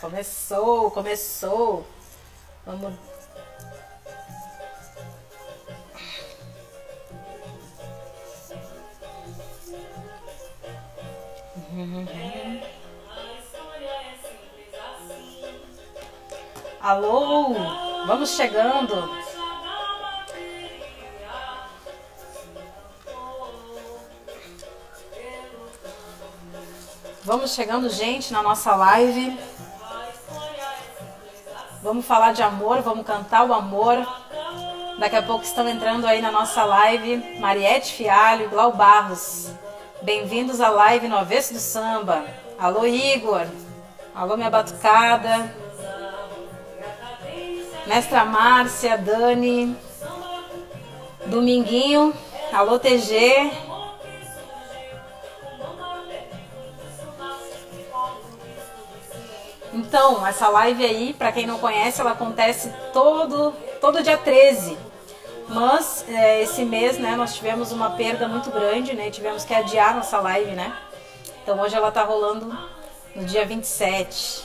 Começou, começou. Vamos. Alô, vamos chegando. Vamos chegando, gente, na nossa live. Vamos falar de amor, vamos cantar o amor. Daqui a pouco estão entrando aí na nossa live Mariette Fialho, Glau Barros. Bem-vindos à live no Avesso do Samba. Alô, Igor. Alô, minha batucada. Mestra Márcia, Dani. Dominguinho. Alô, TG. Então, essa live aí, para quem não conhece, ela acontece todo, todo dia 13. Mas é, esse mês, né, nós tivemos uma perda muito grande, né? Tivemos que adiar nossa live, né? Então hoje ela tá rolando no dia 27.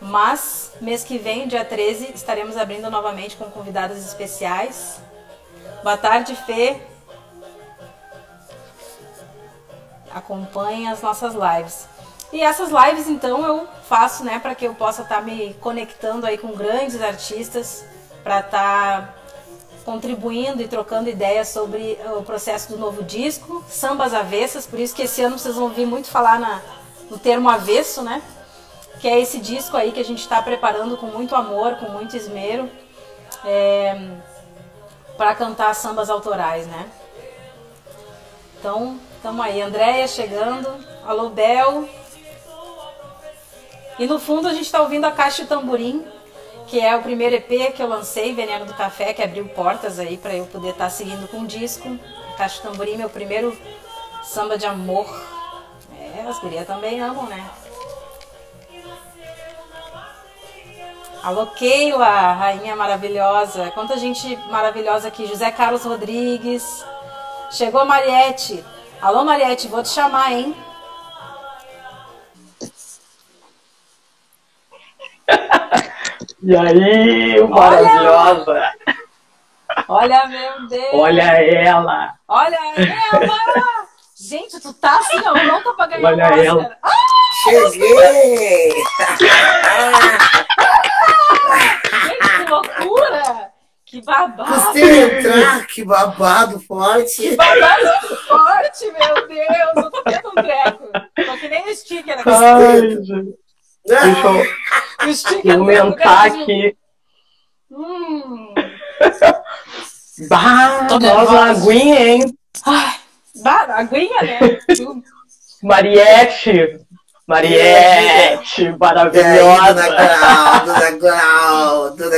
Mas mês que vem, dia 13, estaremos abrindo novamente com convidados especiais. Boa tarde, Fê. Acompanhe as nossas lives. E essas lives, então, eu faço, né, para que eu possa estar tá me conectando aí com grandes artistas, para estar tá contribuindo e trocando ideias sobre o processo do novo disco, Sambas Avessas, por isso que esse ano vocês vão ouvir muito falar na, no termo avesso, né? Que é esse disco aí que a gente está preparando com muito amor, com muito esmero, é, para cantar sambas autorais, né? Então, estamos aí. Andréia chegando. Alô, Bel. E no fundo a gente está ouvindo a Caixa Tamborim, que é o primeiro EP que eu lancei, Veneno do Café, que abriu portas aí para eu poder estar tá seguindo com o disco. Caixa Tamborim, meu primeiro samba de amor. É, as gurias também amam, né? Alô, Keila, rainha maravilhosa. Quanta gente maravilhosa aqui. José Carlos Rodrigues. Chegou a Mariette. Alô, Mariette, vou te chamar, hein? E aí, maravilhosa! Olha, meu Deus! Olha ela! Olha ela! Gente, tu tá assim, ó, louca pra ganhar Olha Oscar. ela! Ah! Cheguei! Gente, que loucura! Que babado! Custei entrar, que babado forte! Que babado forte, meu Deus! Eu tô tendo um treco. Tô que nem o sticker aqui. Ai, gente. Deixa eu aumentar aqui. Hum. Bah, Tô nós nervosa. uma aguinha, hein? Ai, bah, aguinha, né? Mariette! Mariette, maravilhosa!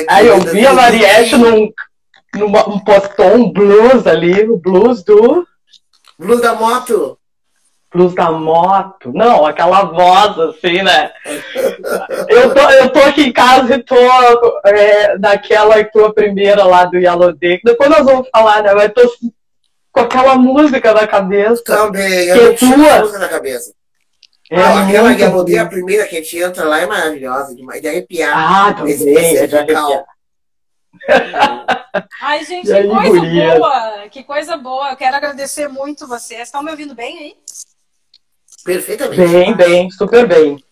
Aí eu vi a Mariette num, numa, um postou um blues ali, o blues do Blues da moto. Blues da moto. Não, aquela voz assim, né? Eu tô, eu tô aqui em casa e tô é, naquela tua primeira lá do Yellow Day. Depois nós vamos falar, né? Mas tô com aquela música na cabeça. Também, Que eu tinha tua? essa música na cabeça. É Ah, aquela Yellow Day, a primeira que a gente entra lá é maravilhosa, demais, de arrepiar. Ah, também, Esse- esse é de arrepiar. Ai, gente, que coisa guria? boa! Que coisa boa! Eu quero agradecer muito vocês. Estão me ouvindo bem aí? Perfeitamente. Bem, bem, super bem.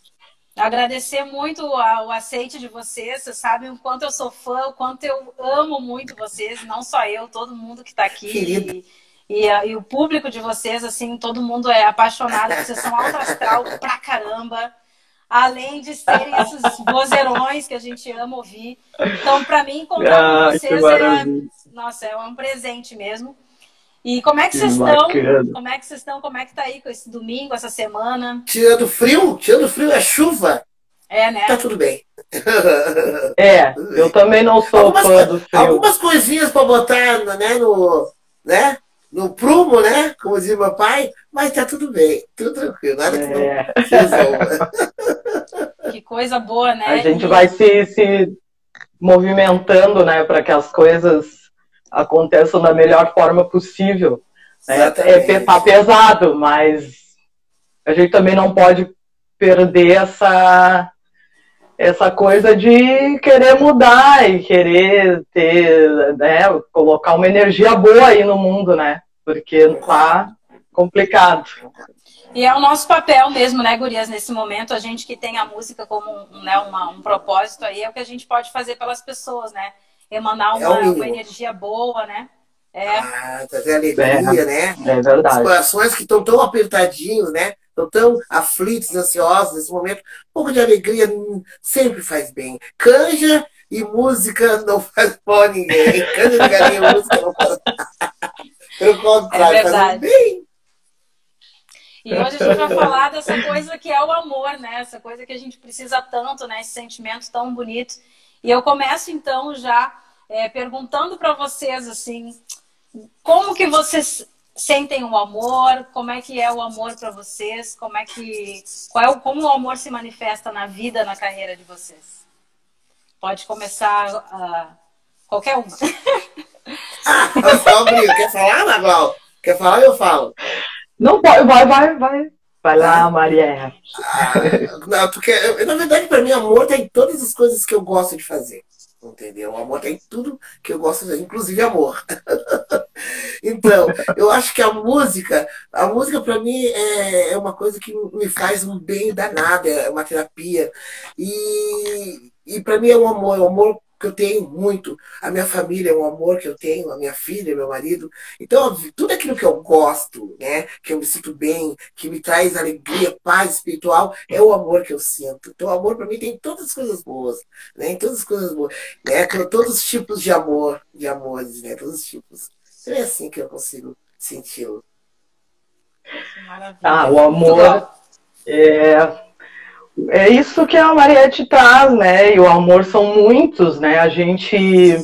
Agradecer muito o aceite de vocês. Vocês sabem o quanto eu sou fã, o quanto eu amo muito vocês. Não só eu, todo mundo que está aqui. Querida. E, e, e o público de vocês, assim, todo mundo é apaixonado. Vocês são alto astral pra caramba. Além de serem esses vozeirões que a gente ama ouvir. Então, para mim, encontrar Ah, com vocês é, nossa, é um presente mesmo. E como é que Que vocês estão? Como é que vocês estão? Como é que tá aí com esse domingo, essa semana? Tirando frio, tirando frio é chuva, É, né? tá tudo bem. É, eu também não sou Algumas, fã do frio. algumas coisinhas pra botar né, no, né, no prumo, né? Como dizia meu pai, mas tá tudo bem, tudo tranquilo, nada que É, não. Que coisa boa, né? a gente E- vai se, se movimentando, né, para que as coisas aconteçam da melhor forma possível. né? É, tá pesado, mas a gente também não pode perder essa essa coisa de querer mudar e querer ter, né, colocar uma energia boa aí no mundo, né? Porque tá complicado. E é o nosso papel mesmo, né, Gurias, nesse momento, a gente que tem a música como um, né, uma, um propósito aí, é o que a gente pode fazer pelas pessoas, né? Emanar uma, é uma energia boa, né? É. Ah, trazer alegria, é, né? É verdade. Os corações que estão tão apertadinhos, né? Estão tão aflitos, ansiosos nesse momento. Um pouco de alegria sempre faz bem. Canja e música não faz mal a ninguém. Canja de galinha e música não faz Pelo contrário, é faz bem. E hoje a gente vai falar dessa coisa que é o amor, né? Essa coisa que a gente precisa tanto, né? Esse sentimento tão bonito. E eu começo então já é, perguntando para vocês assim, como que vocês sentem o amor? Como é que é o amor para vocês? Como é que qual é o, como o amor se manifesta na vida, na carreira de vocês? Pode começar uh, qualquer um. ah, quer falar, Magal? Quer falar? Eu falo. Não pode, vai, vai, vai. Vai lá, Maria. Ah, não, porque, na verdade, para mim, amor tem todas as coisas que eu gosto de fazer. Entendeu? O amor tem tudo que eu gosto de fazer, inclusive amor. então, eu acho que a música, a música para mim é, é uma coisa que me faz um bem danado, é uma terapia. E, e para mim é um amor, é um amor que eu tenho muito. A minha família é um amor que eu tenho, a minha filha, meu marido. Então, tudo aquilo que eu gosto, né, que eu me sinto bem, que me traz alegria, paz espiritual, é o amor que eu sinto. Então, o amor para mim tem todas as coisas boas, né, tem todas as coisas boas, né, todos os tipos de amor, de amores, né, todos os tipos. Então, é assim que eu consigo senti-lo. Ah, o amor é é isso que a Mariette traz, né? E o amor são muitos, né? A gente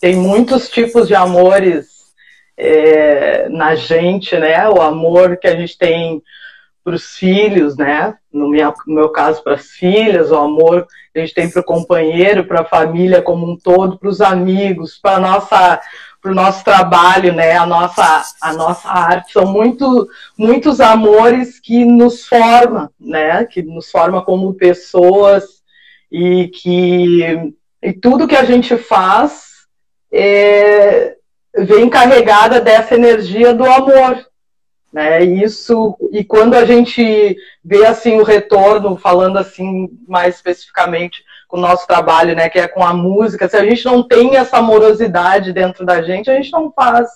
tem muitos tipos de amores é, na gente, né? O amor que a gente tem para os filhos, né? No, no meu caso, para as filhas, o amor que a gente tem para o companheiro, para a família como um todo, para os amigos, para nossa para o nosso trabalho, né? A nossa, a nossa arte são muito, muitos amores que nos forma, né? Que nos forma como pessoas e que e tudo que a gente faz é, vem carregada dessa energia do amor, né? Isso e quando a gente vê assim o retorno, falando assim mais especificamente o nosso trabalho, né, que é com a música, se a gente não tem essa amorosidade dentro da gente, a gente não faz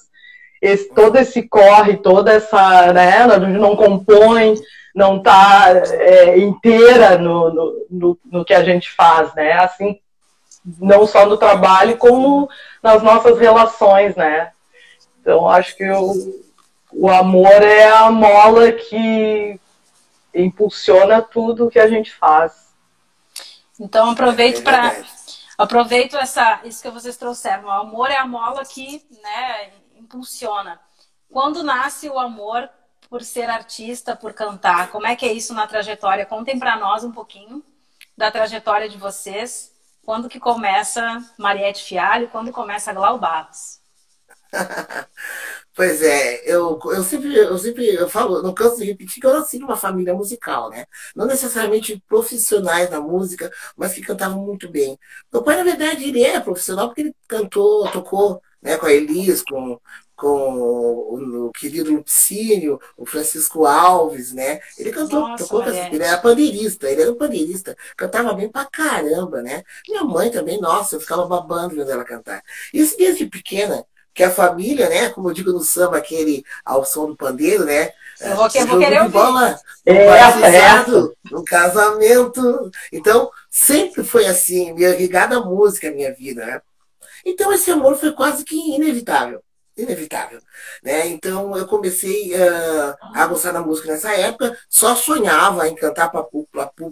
esse, todo esse corre, toda essa, né, a gente não compõe, não está é, inteira no, no, no, no, que a gente faz, né, assim, não só no trabalho, como nas nossas relações, né. Então, acho que o, o amor é a mola que impulsiona tudo que a gente faz. Então aproveito é para aproveito essa isso que vocês trouxeram. O amor é a mola que, né, impulsiona. Quando nasce o amor por ser artista, por cantar? Como é que é isso na trajetória? Contem para nós um pouquinho da trajetória de vocês. Quando que começa Mariette Fialho? Quando começa Glau Barros? Pois é, eu, eu sempre, eu sempre eu falo, não canso de repetir que eu nasci numa família musical, né? Não necessariamente profissionais da música, mas que cantavam muito bem. Meu pai, na verdade, ele é profissional porque ele cantou, tocou né, com a Elis, com, com o, querido Lupicínio, o Francisco Alves, né? Ele cantou, Nossa, tocou, é. ele era pandeirista, ele era um pandeirista, cantava bem pra caramba, né? Minha mãe também, nossa, eu ficava babando vendo ela cantar. Isso desde pequena, que a família, né? Como eu digo no samba, aquele ao som do pandeiro, né? Eu vou, eu vou querer ouvir. Bola, é, no no casamento. Então, sempre foi assim, me ligada à música a minha vida, né? Então, esse amor foi quase que inevitável inevitável. Né? Então eu comecei uh, a gostar da música nessa época, só sonhava em cantar para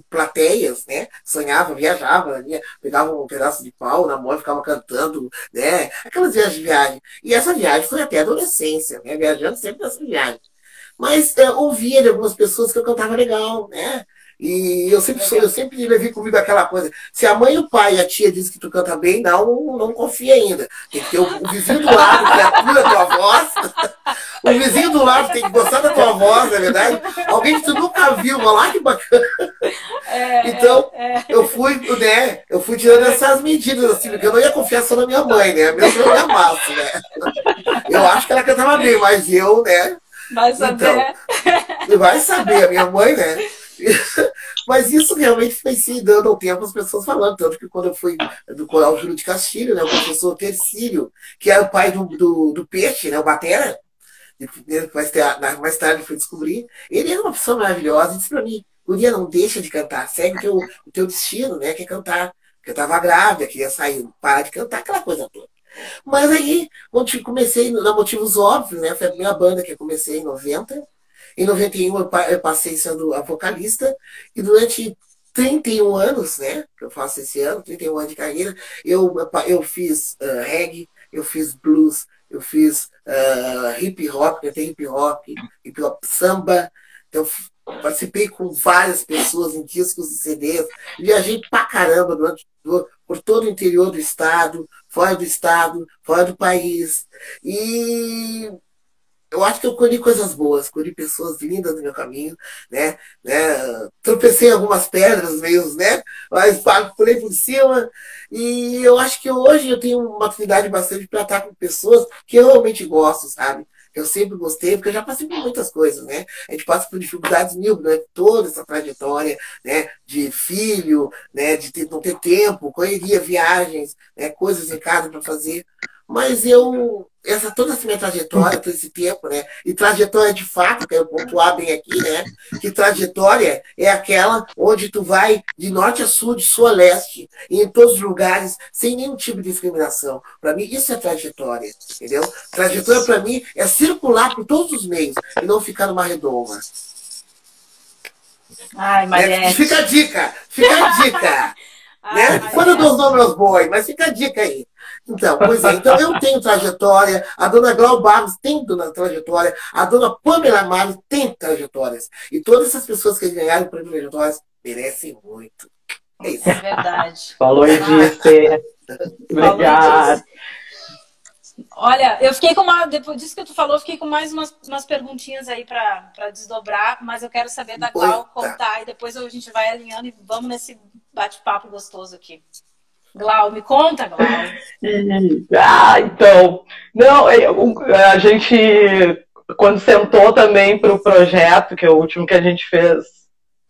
plateias, né? Sonhava, viajava, né? pegava um pedaço de pau na mão e ficava cantando, né? Aquelas viagens de viagem. E essa viagem foi até adolescência, né? Viajando sempre nessa viagem. Mas uh, ouvia de algumas pessoas que eu cantava legal, né? E eu sempre, sou, eu sempre levei comigo aquela coisa. Se a mãe, o pai e a tia dizem que tu canta bem, não, não confia ainda. Tem que ter o, o vizinho do lado que atua a tua voz. o vizinho do lado tem que gostar da tua voz, na é verdade. Alguém que tu nunca viu, lá que bacana. É, então, é, é. eu fui, né? Eu fui tirando essas medidas, assim, porque eu não ia confiar só na minha mãe, né? Mesmo eu me amasse, né? Eu acho que ela cantava bem, mas eu, né? Vai saber. Então, vai saber, a minha mãe, né? Mas isso realmente foi se dando ao tempo as pessoas falando. Tanto que quando eu fui do Coral Júlio de Castilho, né, o professor Tercílio, que era o pai do, do, do Peixe, né, o Batera, mais, mais tarde fui descobrir, ele era uma pessoa maravilhosa e disse para mim, Guria, não deixa de cantar, segue o teu, o teu destino, né, que é cantar. Porque eu estava grávida, queria sair, parar de cantar, aquela coisa toda. Mas aí, comecei na Motivos Óbvios, né, foi a minha banda que eu comecei em 90, em 91 eu passei sendo a vocalista e durante 31 anos, né, que eu faço esse ano, 31 anos de carreira, eu, eu fiz uh, reggae, eu fiz blues, eu fiz uh, hip hop, eu tenho hip hop, hip hop samba, então participei com várias pessoas em discos e CDs, viajei pra caramba durante, por todo o interior do estado, fora do estado, fora do país. E eu acho que eu colhi coisas boas, colhi pessoas lindas no meu caminho, né? né? Tropecei algumas pedras meio, né? Mas pulei por cima. E eu acho que hoje eu tenho uma afinidade bastante para estar com pessoas que eu realmente gosto, sabe? Eu sempre gostei, porque eu já passei por muitas coisas, né? A gente passa por dificuldades mil, né? Toda essa trajetória, né? De filho, né? De ter, não ter tempo, correria, viagens, né? Coisas em casa para fazer. Mas eu, essa, toda essa minha trajetória, todo esse tempo, né? E trajetória de fato, quero pontuar bem aqui, né? Que trajetória é aquela onde tu vai de norte a sul, de sul a leste, e em todos os lugares, sem nenhum tipo de discriminação. Para mim, isso é trajetória, entendeu? Trajetória, para mim, é circular por todos os meios e não ficar numa redoma. Ai, Mariette. Fica a dica, fica a dica. né? Quando eu dou os nomes aos bois, mas fica a dica aí. Então, pois é, então eu tenho trajetória, a dona Glau Barros tem trajetória, a dona Pamela Mares tem trajetórias. E todas essas pessoas que ganharam trajetórias merecem muito. É isso. É verdade. Falou disse. Obrigado. Olha, eu fiquei com uma. Depois disso que tu falou, fiquei com mais umas, umas perguntinhas aí para desdobrar, mas eu quero saber da Glau contar e depois a gente vai alinhando e vamos nesse bate-papo gostoso aqui. Glau, me conta, Glau. ah, então. Não, é, a gente, quando sentou também para o projeto, que é o último que a gente fez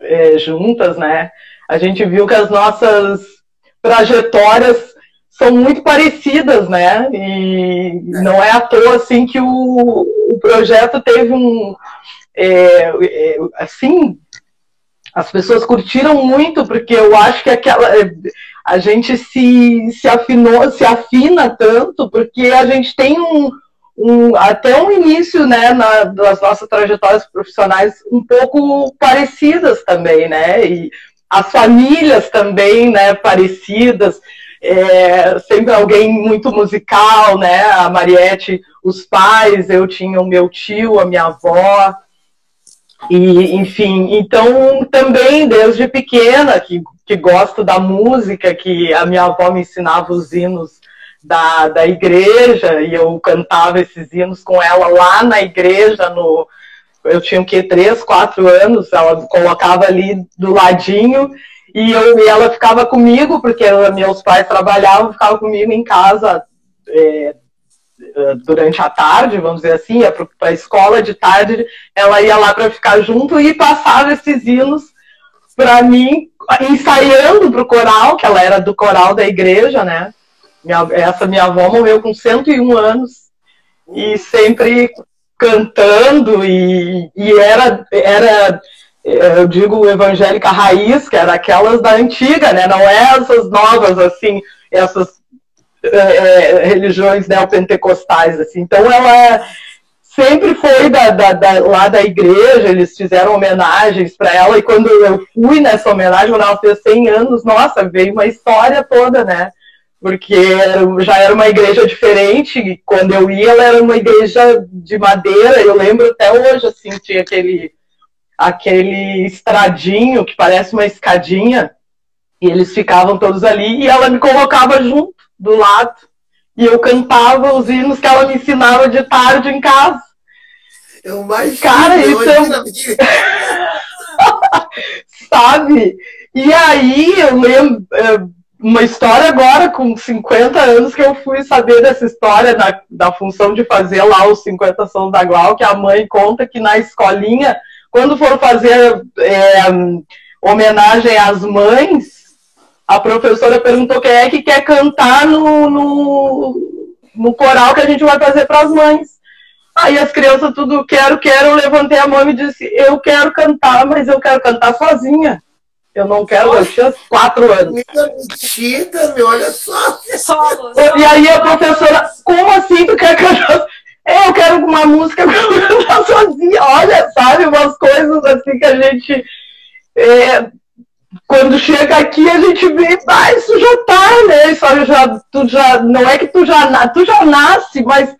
é, juntas, né? A gente viu que as nossas trajetórias são muito parecidas, né? E não é à toa assim que o, o projeto teve um é, é, assim as pessoas curtiram muito porque eu acho que aquela a gente se, se afinou, se afina tanto, porque a gente tem um, um até um início, né, na, das nossas trajetórias profissionais um pouco parecidas também, né, e as famílias também, né, parecidas, é, sempre alguém muito musical, né, a Mariette, os pais, eu tinha o meu tio, a minha avó, e, enfim, então também desde pequena, que que gosto da música, que a minha avó me ensinava os hinos da, da igreja e eu cantava esses hinos com ela lá na igreja, no, eu tinha o que, três, quatro anos, ela colocava ali do ladinho e, eu, e ela ficava comigo, porque meus pais trabalhavam, ficava comigo em casa é, durante a tarde, vamos dizer assim, ia para a escola de tarde, ela ia lá para ficar junto e passava esses hinos para mim ensaiando para o coral, que ela era do coral da igreja, né? Minha, essa minha avó morreu com 101 anos e sempre cantando e, e era, era, eu digo, evangélica raiz, que era aquelas da antiga, né? Não é essas novas, assim, essas é, é, religiões neopentecostais, assim. Então ela sempre foi da, da, da, lá da igreja, eles fizeram homenagens para ela, e quando eu fui nessa homenagem, quando ela fez 100 anos, nossa, veio uma história toda, né? Porque já era uma igreja diferente, quando eu ia, ela era uma igreja de madeira, eu lembro até hoje, assim, tinha aquele, aquele estradinho que parece uma escadinha, e eles ficavam todos ali, e ela me colocava junto, do lado, e eu cantava os hinos que ela me ensinava de tarde em casa. Eu mais Cara, isso é... Sabe? E aí eu lembro é, uma história agora com 50 anos que eu fui saber dessa história da, da função de fazer lá os 50 sons da Glau, que a mãe conta que na escolinha, quando foram fazer é, homenagem às mães, a professora perguntou quem é que quer cantar no, no, no coral que a gente vai fazer para as mães. Aí as crianças tudo quero, quero, eu levantei a mão e disse, eu quero cantar, mas eu quero cantar sozinha. Eu não quero, eu tinha quatro anos. Mentira, meu, olha só. Solo, E aí a professora, como assim tu quer cantar? Eu quero uma música pra cantar sozinha. Olha, sabe, umas coisas assim que a gente. É, quando chega aqui a gente vê, ah, isso já tá, né? Isso já, tu já, não é que tu já, tu já nasce, mas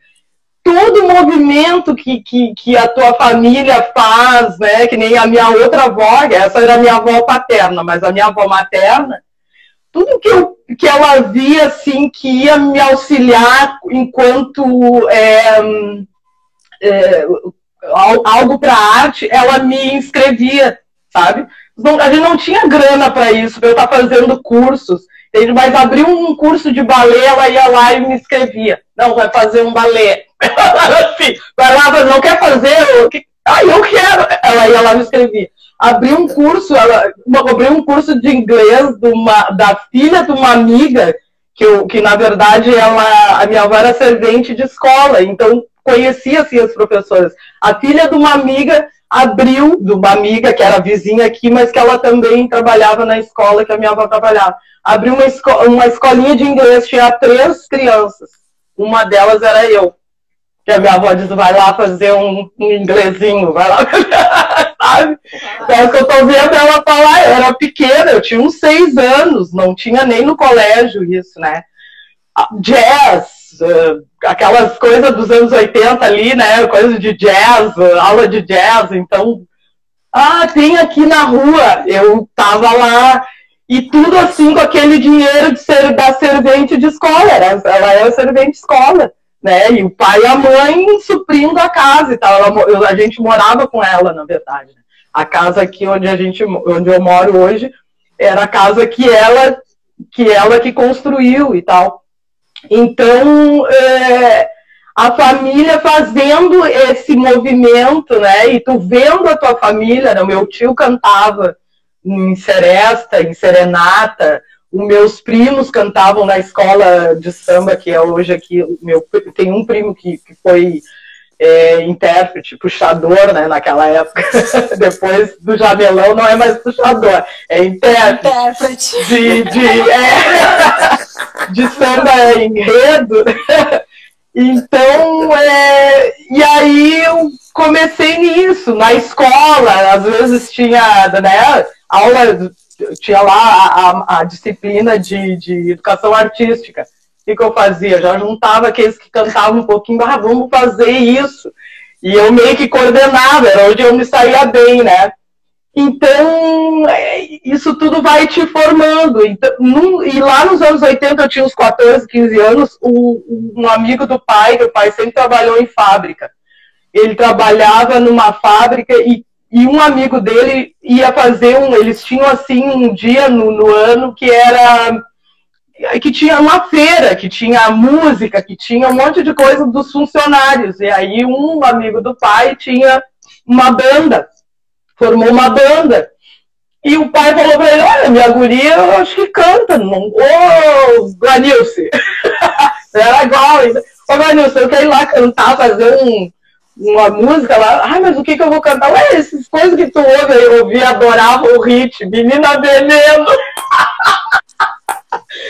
todo o movimento que, que, que a tua família faz, né? Que nem a minha outra avó, essa era a minha avó paterna, mas a minha avó materna, tudo que, eu, que ela via, assim, que ia me auxiliar enquanto é, é, algo para arte, ela me inscrevia, sabe? Não, a gente não tinha grana para isso, para eu estar tá fazendo cursos. Entende? Mas abriu um curso de balé, ela ia lá e me inscrevia. Não, vai fazer um balé. assim, vai lá, mas não quer fazer? Ah, eu quero! Ela ia lá e me inscrevia. Abri um curso, ela abri um curso de inglês de uma, da filha de uma amiga, que, eu, que na verdade ela, a minha avó era servente de escola, então conhecia assim as professoras. A filha de uma amiga abriu, de uma amiga que era vizinha aqui, mas que ela também trabalhava na escola que a minha avó trabalhava. Abriu uma, esco uma escolinha de inglês, tinha três crianças. Uma delas era eu. Que a minha avó disse, vai lá fazer um, um inglesinho, vai lá. Sabe? É que eu tô vendo ela falar, eu era pequena, eu tinha uns seis anos, não tinha nem no colégio isso, né? Jazz, uh, aquelas coisas dos anos 80 ali, né? Coisa de jazz, aula de jazz. Então, ah, tem aqui na rua. Eu tava lá e tudo assim com aquele dinheiro de ser da servente de escola. Era, ela era servente de escola, né? E o pai e a mãe suprindo a casa e tal. Ela, a gente morava com ela, na verdade. Né? A casa aqui onde a gente, onde eu moro hoje, era a casa que ela que ela que construiu e tal. Então, é, a família fazendo esse movimento, né? E tu vendo a tua família, né? meu tio cantava em seresta, em serenata, os meus primos cantavam na escola de samba que é hoje aqui, meu tem um primo que, que foi é, intérprete, puxador, né, naquela época. Depois do jamelão não é mais puxador, é intérprete. intérprete. De, de, é, de samba enredo. Então, é, e aí eu comecei nisso, na escola, às vezes tinha, né, aula, tinha lá a, a, a disciplina de, de educação artística que, que eu fazia? Já juntava aqueles que cantavam um pouquinho, ah, vamos fazer isso. E eu meio que coordenava, era onde eu me saía bem, né? Então, é, isso tudo vai te formando. Então, num, e lá nos anos 80, eu tinha uns 14, 15 anos, o, um amigo do pai, o pai sempre trabalhou em fábrica. Ele trabalhava numa fábrica e, e um amigo dele ia fazer um. Eles tinham assim um dia no, no ano que era que tinha uma feira, que tinha música, que tinha um monte de coisa dos funcionários. E aí um amigo do pai tinha uma banda, formou uma banda. E o pai falou para ele, olha, minha guria, eu acho que canta. Não... Ô, Glanilce! Era igual ainda. Ô, Glanilce, eu quero ir lá cantar, fazer um, uma música lá. Ai, mas o que, que eu vou cantar? Ué, essas coisas que tu ouve, eu ouvi, adorava o hit. Menina Veneno!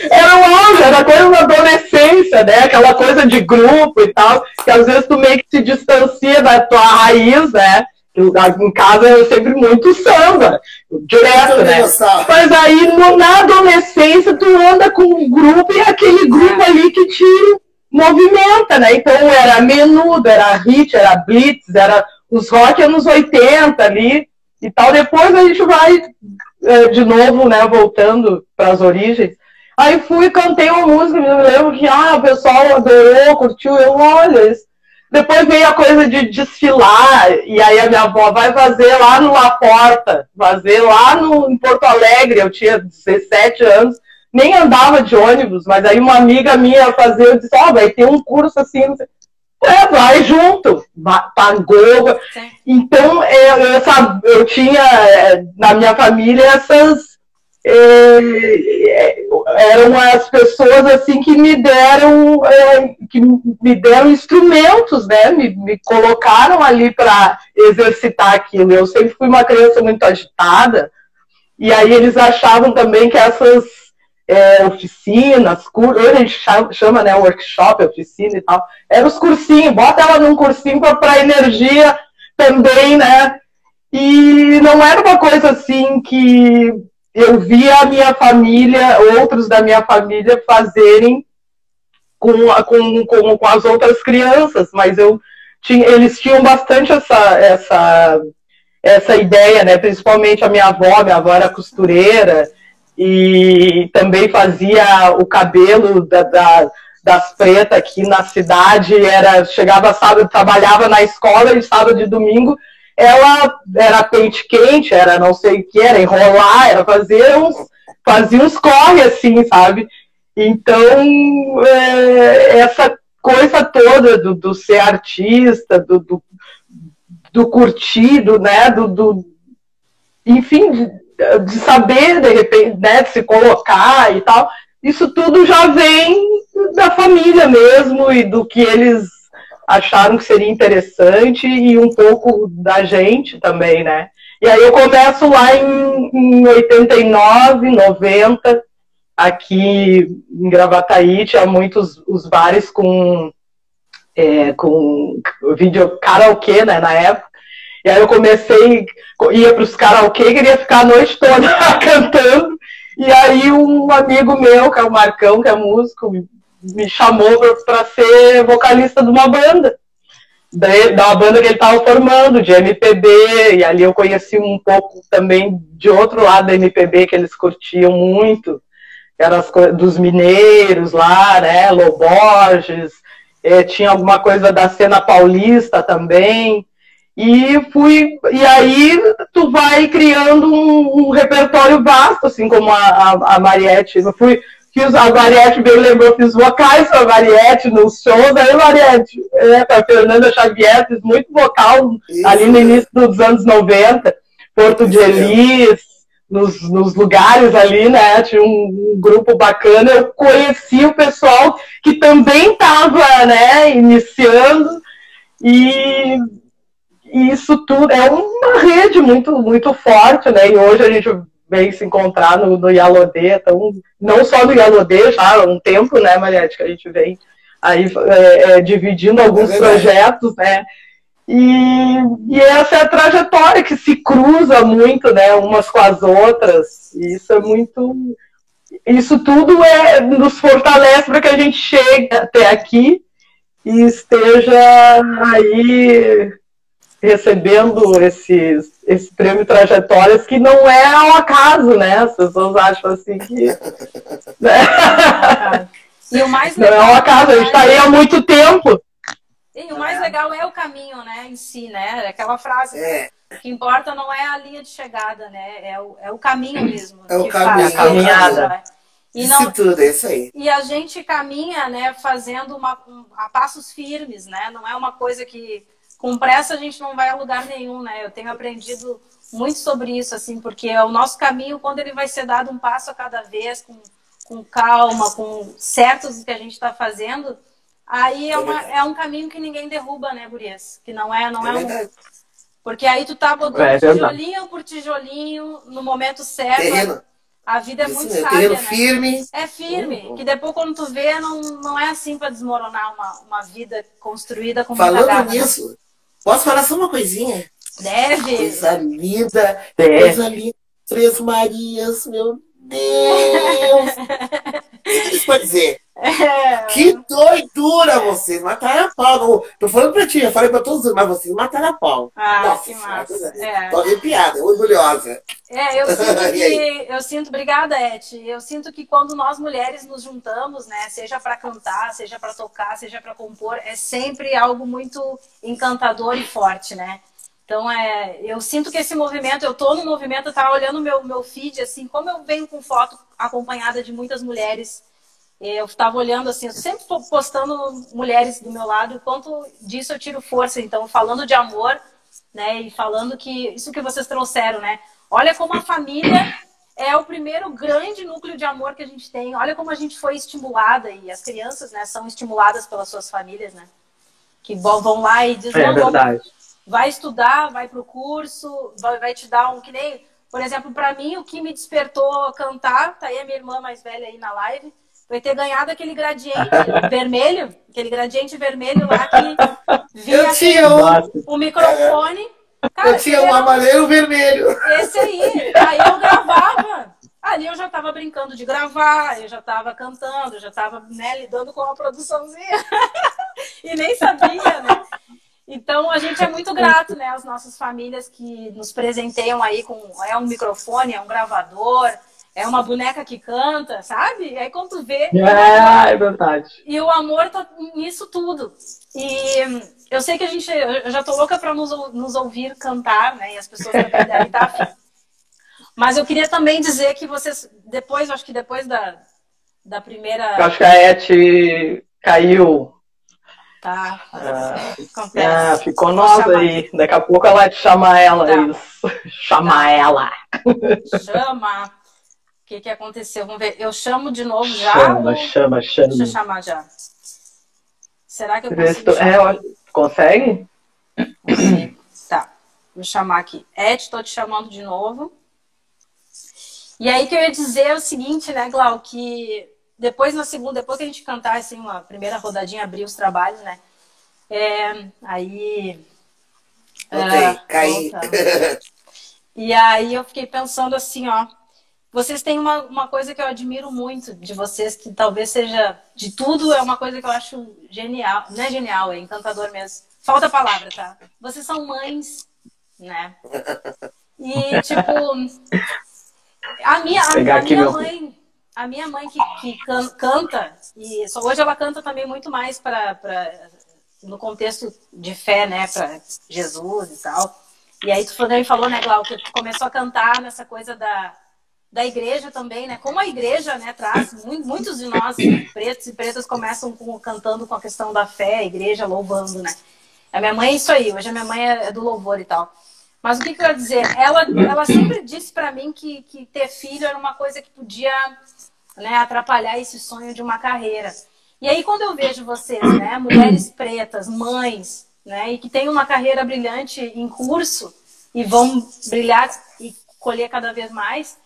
Era um auge, era coisa da adolescência, né? Aquela coisa de grupo e tal, que às vezes tu meio que se distancia da tua raiz, né? Em casa eu sempre muito samba, direto, né? Mas aí no, na adolescência tu anda com um grupo e é aquele grupo ali que te movimenta, né? Então era menudo, era hit, era blitz, era os rock anos 80 ali, e tal. Depois a gente vai é, de novo, né, voltando para as origens. Aí fui, cantei uma música, me lembro que ah, o pessoal adorou, curtiu, eu, olha, depois veio a coisa de desfilar, e aí a minha avó vai fazer lá no La Porta, fazer lá no, em Porto Alegre, eu tinha 17 anos, nem andava de ônibus, mas aí uma amiga minha fazia, eu disse, ó, vai ter um curso assim, é, vai junto, pagou. Sim. Então, eu, eu, eu tinha é, na minha família essas é, eram as pessoas assim que me deram é, que me deram instrumentos, né? Me, me colocaram ali para exercitar aquilo. Eu sempre fui uma criança muito agitada e aí eles achavam também que essas é, oficinas, cursos, a gente chama, chama né, workshop, oficina e tal, eram os cursinhos, bota ela num cursinho para energia também, né? E não era uma coisa assim que eu via a minha família, outros da minha família fazerem com, com, com, com as outras crianças, mas eu tinha, eles tinham bastante essa, essa, essa ideia, né? Principalmente a minha avó, minha avó era costureira e também fazia o cabelo da, da das pretas aqui na cidade, era chegava sábado, trabalhava na escola e sábado e domingo ela era pente quente, era não sei o que, era enrolar, era fazer uns, fazia uns corre assim, sabe? Então, é, essa coisa toda do, do ser artista, do, do, do curtido, né? Do, do enfim, de, saber, de repente, né, de se colocar e tal, isso tudo já vem da família mesmo e do que eles acharam que seria interessante e um pouco da gente também, né? E aí eu começo lá em, em 89, 90, aqui em Gravataí, tinha muitos os bares com, é, com vídeo karaokê, né, na época. E aí eu comecei, ia para os karaokê, queria ficar a noite toda cantando. E aí um amigo meu, que é o Marcão, que é músico, me chamou para ser vocalista de uma banda. Da, da banda que ele estava formando, de MPB, e ali eu conheci um pouco também de outro lado da MPB que eles curtiam muito, eram as dos mineiros lá, né, Loborges, é, tinha alguma coisa da cena paulista também, e fui, e aí tu vai criando um, um repertório vasto, assim como a, a, a Mariette, eu fui Fiz a Mariette, bem lembrou, fiz vocais com a Mariette nos shows. Aí, Mariette, é, com a Fernanda Xavier, fiz muito vocal Isso. ali no início dos anos 90. Porto de Elis, nos, nos, lugares ali, né? Tinha um, um, grupo bacana. Eu conheci o pessoal que também estava, né, iniciando. E isso tudo é uma rede muito, muito forte, né? E hoje a gente vem se encontrar no, no Yalodê, então, não só no Yalodê, já há um tempo, né, Mariette, que a gente vem aí é, é, dividindo alguns é projetos, né, e, e, essa é a trajetória que se cruza muito, né, umas com as outras, e isso é muito, isso tudo é, nos fortalece para que a gente chegue até aqui e esteja aí recebendo esses, esse prêmio Trajetórias, que não é ao acaso, né? As pessoas acham assim que. Né? E o mais legal, não é ao acaso, a gente está aí há muito tempo. E o mais legal é o caminho, né, em si, né? Aquela frase. É. O que importa não é a linha de chegada, né? É o, é o caminho mesmo. É o caminho, faz, a caminhada. E não, isso tudo, é isso aí. E a gente caminha, né, fazendo uma, um, a passos firmes, né? Não é uma coisa que com pressa a gente não vai a lugar nenhum, né? Eu tenho aprendido muito sobre isso, assim, porque é o nosso caminho, quando ele vai ser dado um passo a cada vez, com, com calma, com certos que a gente está fazendo, aí é, uma, é um caminho que ninguém derruba, né, Gurias? Que não é, não é, é um. Porque aí tu tá botando é, tijolinho por tijolinho, no momento certo. Terreno. A vida é muito sábia, terreno né? firme. É firme. Uhum. Que depois, quando tu vê, não, não é assim para desmoronar uma, uma vida construída com Falando nisso, Posso falar só uma coisinha? Deve. Coisa linda. Deve. Coisa linda. Três Marias, meu Deus. Isso pode dizer. É. Que doidura vocês. Mataram a pau. Tô falando pra tinha, falei pra todos, mas vocês mataram a pau. Ah, Nossa, que massa. senhora, É. Tô arrepiada, orgulhosa. É, eu sinto que. Eu sinto, obrigada, Et. Eu sinto que quando nós mulheres nos juntamos, né, seja para cantar, seja para tocar, seja para compor, é sempre algo muito encantador e forte, né? Então, é, eu sinto que esse movimento, eu tô no movimento, eu tava olhando meu meu feed, assim, como eu venho com foto acompanhada de muitas mulheres, eu estava olhando assim, eu sempre tô postando mulheres do meu lado, o quanto disso eu tiro força. Então, falando de amor, né, e falando que isso que vocês trouxeram, né? Olha como a família é o primeiro grande núcleo de amor que a gente tem. Olha como a gente foi estimulada e as crianças, né, são estimuladas pelas suas famílias, né? Que vão lá e dizem, É verdade. vai estudar, vai pro curso, vai, vai te dar um que nem, por exemplo, para mim o que me despertou cantar, tá aí a minha irmã mais velha aí na live, vai ter ganhado aquele gradiente vermelho, aquele gradiente vermelho lá que vinha Nossa, o microfone. Cara, eu tinha um amarelo e um vermelho. esse aí. Aí eu gravava. Ali eu já tava brincando de gravar, eu já tava cantando, eu já tava né, lidando com uma produçãozinha. e nem sabia, né? Então a gente é muito grato, né, às nossas famílias que nos presenteiam aí com é um microfone, é um gravador, é uma boneca que canta, sabe? Aí quando tu vê, é, é verdade. e o amor tá nisso tudo. E eu sei que a gente, eu já tô louca para nos, nos ouvir cantar, né? E as pessoas também devem estar afim. Mas eu queria também dizer que vocês, depois, acho que depois da, da Eu primeira. acho que a Et caiu. Tá, Ah, acontece. Ah, ficou nós chamar. aí. Daqui a pouco ela te chama ela. Tá. Isso. Chama ela. Chama. O que, que aconteceu? Vamos ver. Eu chamo de novo já? Chama, ou- chama, chama. Deixa eu chamar já. Será que eu consigo tu- é, chamar? Consegue? Consigo. Tá. Vou chamar aqui. Ed, tô te chamando de novo. E aí que eu ia dizer é o seguinte, né, Glau, que depois na segunda, depois que a gente cantar assim, uma primeira rodadinha, abrir os trabalhos, né? É, aí. Voltei, Ah, caí. E aí eu fiquei pensando assim, ó. Vocês têm uma, uma coisa que eu admiro muito de vocês, que talvez seja de tudo, é uma coisa que eu acho genial. Não é genial, é encantador mesmo. Falta a palavra, tá? Vocês são mães, né? E, tipo, a minha, a, a minha meu- mãe, a minha mãe que, que can- canta, e só hoje ela canta também muito mais para no contexto de fé, né, para Jesus e tal. E aí tu também falou, né, Glau, que tu começou a cantar nessa coisa da, da igreja também, né? Como a igreja, né, traz mu- muitos de nós pretos e pretas começam com, cantando com a questão da fé, a igreja louvando, né? A minha mãe é isso aí, hoje a minha mãe é é do louvor e tal. Mas o que, que eu ia dizer? Ela, ela sempre disse pra mim que, que ter filho era uma coisa que podia né, atrapalhar esse sonho de uma carreira. E aí, quando eu vejo vocês, né, mulheres pretas, mães, né, e que têm uma carreira brilhante em curso e vão brilhar e colher cada vez mais,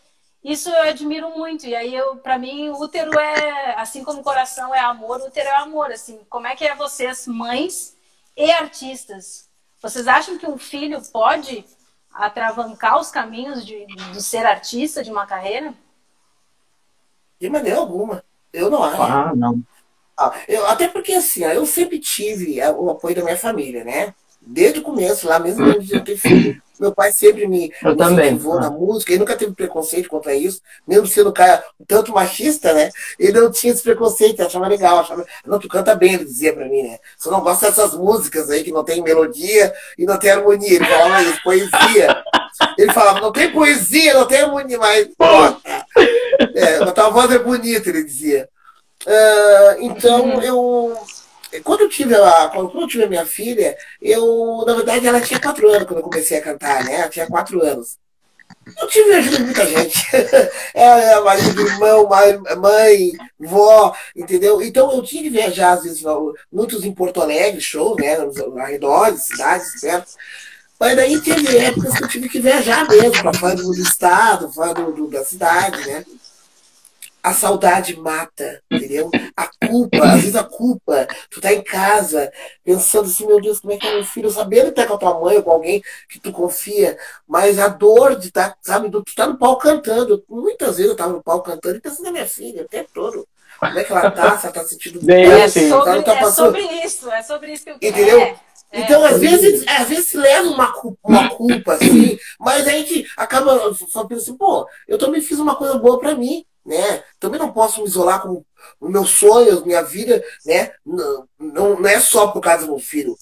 isso eu admiro muito. E aí, eu, para mim, o útero é, assim como o coração é amor, o útero é amor. Assim, como é que é vocês, mães e artistas? Vocês acham que um filho pode atravancar os caminhos de, de ser artista de uma carreira? De maneira alguma. Eu não acho. Ah, não. Ah, eu- até porque assim, eu sempre tive a- o apoio da minha família, né? Desde o começo, lá mesmo antes de eu ter filho. Meu pai sempre me, Eu me também. na música, ele nunca teve preconceito contra isso, mesmo sendo um cara tanto machista, né? Ele não tinha esse preconceito, ele achava legal, achava, não, tu canta bem, ele dizia pra mim, né? Você não gosta dessas músicas aí que não tem melodia e não tem harmonia. Ele falava isso, poesia. Ele falava, não tem poesia, não tem harmonia, mas. É, mas tua voz é bonita, ele dizia. Ah, então, eu. Quando eu tive a, quando eu tive a minha filha, eu, na verdade, ela tinha quatro anos quando eu comecei a cantar, né? Ela tinha quatro anos. Eu tive ajuda de muita gente. Ela, marido, irmão, mãe, vó, entendeu? Então eu tinha que viajar, às vezes, muitos em Porto Alegre, show, né? Arredores, cidades, perto. Mas daí teve épocas que eu tive que viajar mesmo, para fora do estado, fora do, do- da cidade, né? A saudade mata, entendeu? A culpa, às vezes a culpa, tu tá em casa, pensando assim, meu Deus, como é que é meu filho, sabendo que tá com a tua mãe ou com alguém que tu confia, mas a dor de estar, sabe, do- tu tá no palco cantando. Muitas vezes eu tava no palco cantando e pensando na minha filha o tempo todo. Como é que ela tá, se ela tá sentindo Bem É assim. ela sobre, tá é passando- sobre isso, é sobre isso que eu quero. Entendeu? É. Então, às vezes, às vezes se leva uma, uma culpa, assim, mas a gente acaba só pensando assim, pô, eu também fiz uma coisa boa para mim, né? Também não posso me isolar com o meu sonho, minha vida, né? Não, não, não é só por causa do meu filho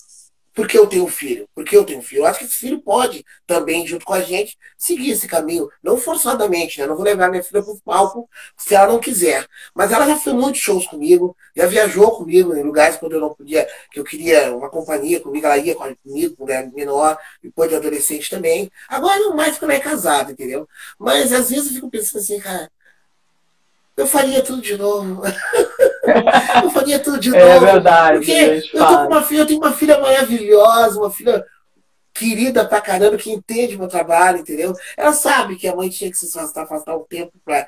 porque eu tenho filho, porque eu tenho filho. Eu acho que esse filho pode também, junto com a gente, seguir esse caminho, não forçadamente, né? Não vou levar minha filha para o palco se ela não quiser. Mas ela já foi muitos shows comigo, já viajou comigo em lugares quando eu não podia, que eu queria uma companhia comigo, ela ia comigo, mulher menor, depois de adolescente também. Agora não mais ela é casada, entendeu? Mas às vezes eu fico pensando assim, cara, eu faria tudo de novo. eu faria tudo de é novo. É verdade. Porque eu, tô com uma filha, eu tenho uma filha maravilhosa, uma filha querida pra caramba, que entende meu trabalho, entendeu? Ela sabe que a mãe tinha que se afastar, afastar um tempo pra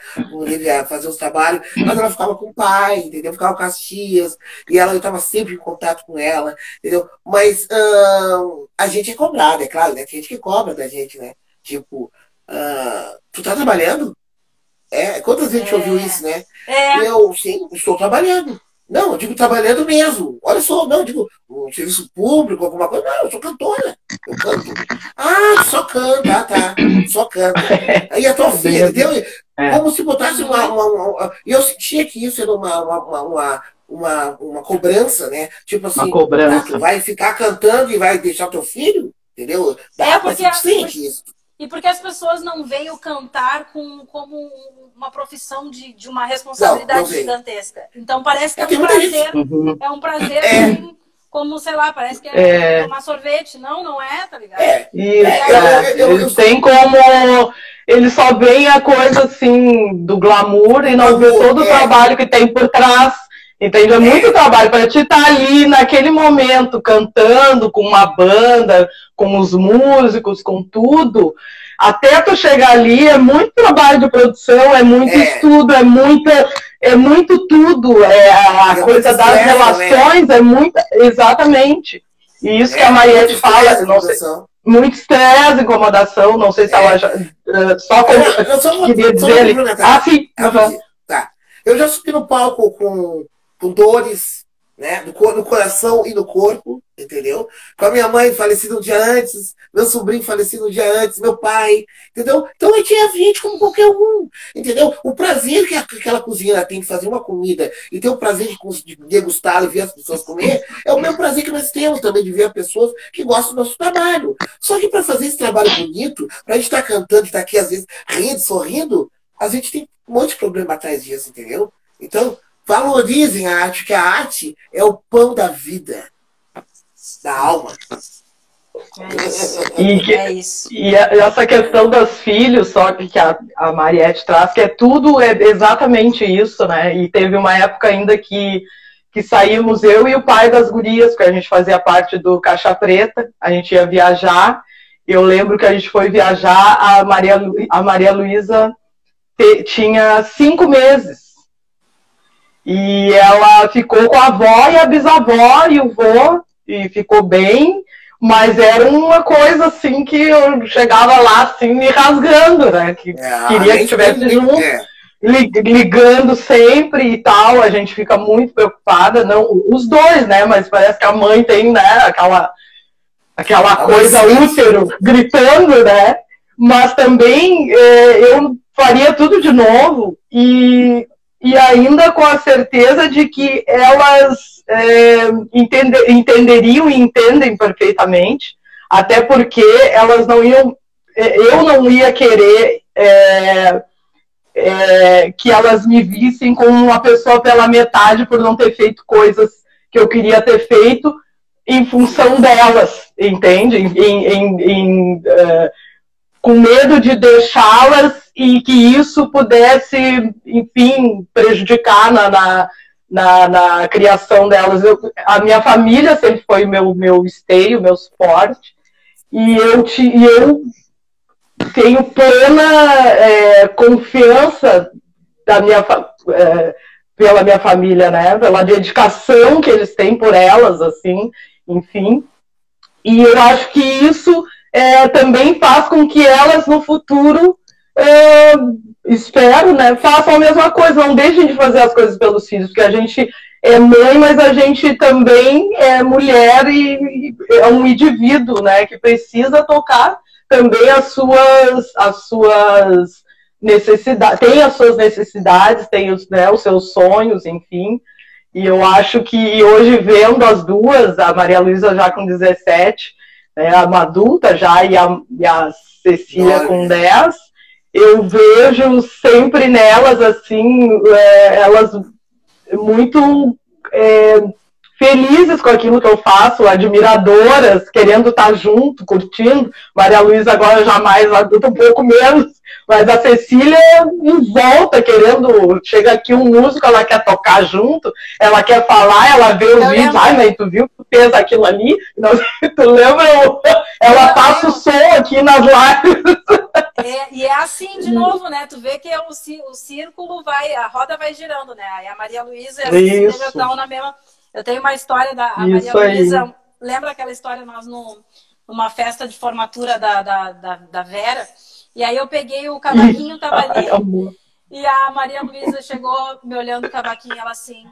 fazer os trabalhos, mas ela ficava com o pai, entendeu? Ficava com as tias, e ela, eu estava sempre em contato com ela, entendeu? Mas hum, a gente é cobrado, é claro, né? Tem gente que cobra da gente, né? Tipo, tu tá trabalhando? É, quantas vezes é. ouviu isso, né? É. Eu, sim, estou trabalhando. Não, eu digo trabalhando mesmo. Olha só, não, eu digo um serviço público, alguma coisa. Não, eu sou cantora. Eu canto. Ah, só canta, ah, tá. Só canta. Aí a tua filha, entendeu? É. Como se botasse uma. uma, E eu sentia que isso era uma, uma, uma, uma, uma cobrança, né? Tipo assim, uma cobrança. Ah, vai ficar cantando e vai deixar teu filho? Entendeu? Dá, é porque a, sente isso. E porque as pessoas não veem o cantar com, como uma profissão de, de uma responsabilidade não, não gigantesca. Então parece que é, é um prazer. Uhum. É um prazer é. Assim, como, sei lá, parece que é, é, tomar sorvete. Não, não é, tá ligado? É. E, é, eles têm como. Eles só veem a coisa assim do glamour e não vê todo o é. trabalho que tem por trás. Entende? É muito trabalho para te estar tá ali naquele momento cantando com uma banda, com os músicos, com tudo. Até tu chegar ali é muito trabalho de produção, é muito é. estudo, é muita, é muito tudo. É a é coisa das né? relações, né? é muita, exatamente. E isso que a é, Mariette fala, não sei, muito estresse, incomodação, não sei se ela é. já, uh, só eu, eu só, queria só dizer Ah, sim. Uhum. Tá. Eu já subi no palco com com dores, né? No, no coração e no corpo, entendeu? Com a minha mãe falecida um dia antes, meu sobrinho falecido um dia antes, meu pai, entendeu? Então a gente é gente como qualquer um, entendeu? O prazer que aquela cozinheira tem de fazer uma comida e ter o prazer de, de degustar e ver as pessoas comer, é o mesmo prazer que nós temos também de ver pessoas que gostam do nosso trabalho. Só que para fazer esse trabalho bonito, para a gente estar tá cantando, estar tá aqui às vezes rindo, sorrindo, a gente tem um monte de problema atrás disso, entendeu? Então, valorizem a arte, que a arte é o pão da vida, da alma. É isso. E, que, é isso. e essa questão dos filhos, só que a, a Mariette traz, que é tudo é exatamente isso, né? E teve uma época ainda que, que saímos eu e o pai das gurias, que a gente fazia parte do Caixa Preta, a gente ia viajar. Eu lembro que a gente foi viajar, a Maria, a Maria Luísa tinha cinco meses. E ela ficou com a avó e a bisavó e o vô, e ficou bem, mas era uma coisa assim que eu chegava lá assim me rasgando, né? Que é, queria que estivesse junto, é. ligando sempre e tal. A gente fica muito preocupada, não os dois, né? Mas parece que a mãe tem, né? Aquela aquela coisa útero gritando, né? Mas também é, eu faria tudo de novo e e ainda com a certeza de que elas é, entende, entenderiam e entendem perfeitamente, até porque elas não iam, é, eu não ia querer é, é, que elas me vissem como uma pessoa pela metade por não ter feito coisas que eu queria ter feito em função delas, entende? Em, em, em, é, com medo de deixá-las e que isso pudesse, enfim, prejudicar na, na, na, na criação delas. Eu, a minha família sempre foi meu, meu esteio, meu suporte, e eu, te, e eu tenho plena é, confiança da minha, é, pela minha família, né? Pela dedicação que eles têm por elas, assim, enfim. E eu acho que isso é, também faz com que elas no futuro espero, né, façam a mesma coisa, não deixem de fazer as coisas pelos filhos, porque a gente é mãe, mas a gente também é mulher e é um indivíduo, né, que precisa tocar também as suas, as suas necessidades, tem as suas necessidades, tem os, né, os seus sonhos, enfim. E eu acho que hoje vendo as duas, a Maria Luísa já com 17, né, uma adulta já, e a, e a Cecília com 10, eu vejo sempre nelas, assim, é, elas muito é, felizes com aquilo que eu faço, admiradoras, querendo estar junto, curtindo. Maria Luísa agora jamais adulta um pouco menos, mas a Cecília em volta, querendo. Chega aqui um músico, ela quer tocar junto, ela quer falar, ela vê os vídeos, ai, mas tu viu que fez aquilo ali? Não, tu lembra? Ela passa o som aqui nas lives. É, e é assim de novo, né? Tu vê que é o, o círculo vai, a roda vai girando, né? Aí a Maria Luísa e a estão na mesma eu tenho uma história da Maria Luísa. Lembra aquela história nós no, numa festa de formatura da, da, da, da Vera? E aí eu peguei o cavaquinho, tava ali. e a Maria Luísa chegou me olhando o cavaquinho, ela assim.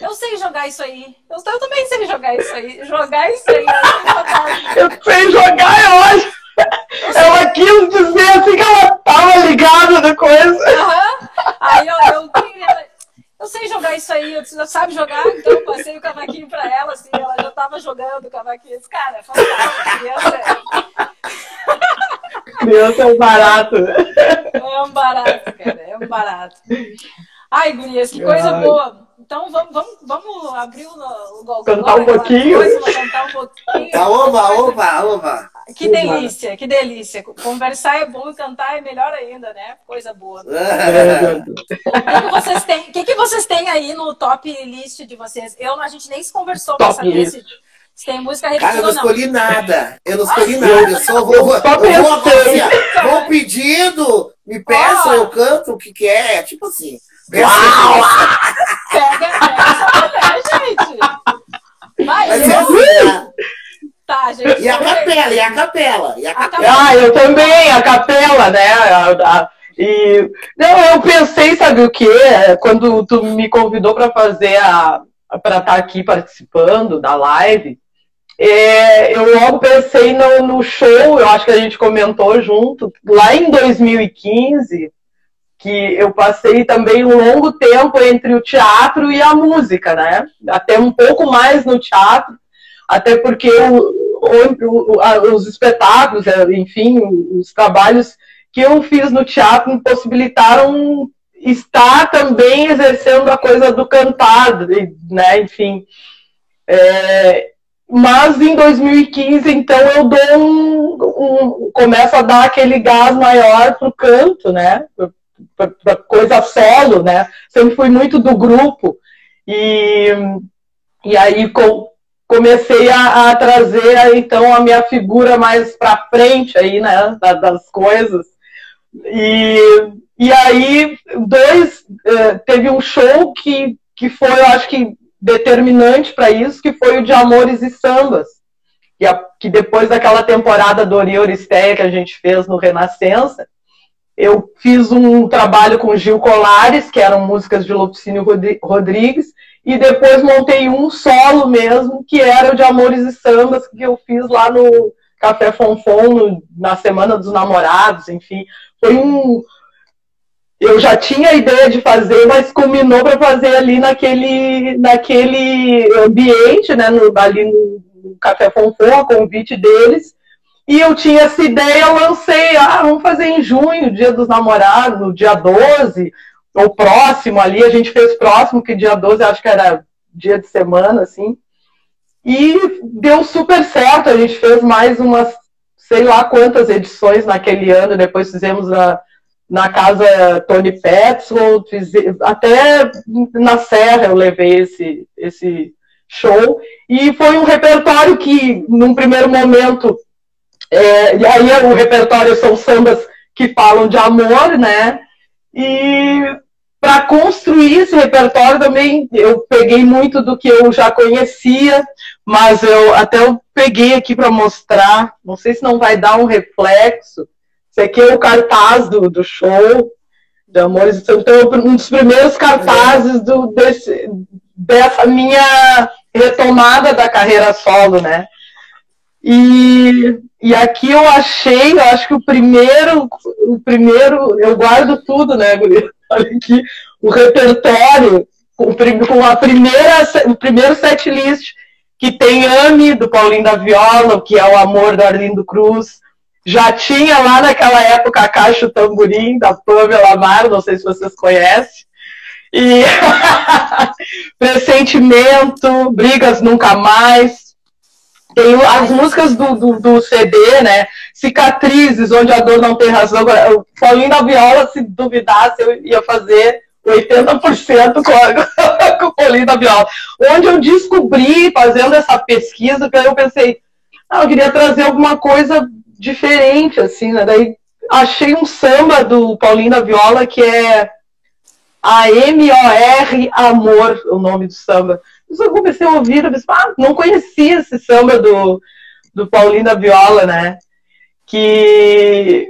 Eu sei jogar isso aí. Eu, eu também sei jogar isso aí. Jogar isso aí. Eu sei jogar, eu acho. Ela quis dizer assim que ela tava ligada na coisa. Uhum. Aí eu, eu, eu sei jogar isso aí, eu disse, sabe jogar? Então eu passei o cavaquinho pra ela, assim, ela já tava jogando o cavaquinho. Disse, cara, é fantástico, criança é... Criança é um barato. É um barato, cara, é um barato. Ai, gurias, que coisa Ai. boa. Então vamos, vamos, vamos abrir o, o. Cantar um pouquinho? Coisa, cantar um pouquinho. Tá, oba, oba, oba. Que delícia, que delícia. Conversar é bom e cantar é melhor ainda, né? Coisa boa. É. O que, que, vocês têm, que, que vocês têm aí no top list de vocês? Eu, a gente nem se conversou pra saber se, se tem música repetida Cara, eu não escolhi nada. Eu não escolhi nada. Eu só vou, vou, vou pedindo, me peçam, oh. eu canto o que quer. É, tipo assim. Pega, pega essa gente. Vai, Mas eu... Assim, Tá, gente. E a capela, e a capela, e a capela. Ah, eu também, a capela, né? E não, eu pensei, sabe o que? Quando tu me convidou para fazer a para estar tá aqui participando da live, é, eu logo pensei no, no, show, eu acho que a gente comentou junto, lá em 2015, que eu passei também um longo tempo entre o teatro e a música, né? Até um pouco mais no teatro, até porque os espetáculos, é, enfim, os trabalhos que eu fiz no teatro me possibilitaram estar também exercendo a coisa do cantar, né, enfim. É, mas em 2015, então, eu dou um, um, começo a dar aquele gás maior pro canto, né, para coisa solo, né, sempre fui muito do grupo, e, e aí com, comecei a, a, trazer então a minha figura mais para frente aí, né, das coisas. E, e aí dois eh, teve um show que, que foi, eu acho que determinante para isso, que foi o de Amores e Sambas. Que, que depois daquela temporada do Ori Euristeia que a gente fez no Renascença, eu fiz um trabalho com Gil Colares, que eram músicas de Lupicínio Rodrigues, e depois montei um solo mesmo, que era o de Amores e Sambas, que eu fiz lá no Café Fonfon, no, na Semana dos Namorados, enfim. Foi um. Eu já tinha a ideia de fazer, mas combinou para fazer ali naquele, naquele ambiente, né, no, ali no Café Fonfon, a convite deles. E eu tinha essa ideia, eu lancei, ah, vamos fazer em junho, dia dos namorados, dia 12, ou próximo ali, a gente fez próximo, que dia 12 acho que era dia de semana, assim. E deu super certo, a gente fez mais umas, sei lá quantas edições naquele ano, depois fizemos na, na casa Tony Petzold, até na Serra eu levei esse, esse show. E foi um repertório que, num primeiro momento, é, e aí o repertório são sambas que falam de amor, né? E para construir esse repertório também eu peguei muito do que eu já conhecia, mas eu até eu peguei aqui para mostrar, não sei se não vai dar um reflexo. Esse aqui é o cartaz do, do show de Amores. Então, um dos primeiros cartazes do, desse, dessa minha retomada da carreira solo, né? E, e aqui eu achei, eu acho que o primeiro, o primeiro, eu guardo tudo, né, Guri? Olha aqui, o repertório, com, com a primeira, o primeiro set list, que tem Ame, do Paulinho da Viola, que é o amor do Arlindo Cruz. Já tinha lá naquela época a Caixa Tamborim, da Pamela Amaro, não sei se vocês conhecem. E Pressentimento, Brigas Nunca Mais, tem as músicas do, do, do, CD, né? Cicatrizes, onde a dor não tem razão. O Paulinho da Viola, se duvidasse, eu ia fazer 80% com, a, com o Paulinho da Viola. Onde eu descobri, fazendo essa pesquisa, que eu pensei, ah, eu queria trazer alguma coisa diferente, assim, né? Daí achei um samba do Paulinho da Viola que é a M-O-R Amor, o nome do samba. Eu comecei a ouvir, eu disse, ah, não conhecia esse samba do, do Paulinho da Viola, né? Que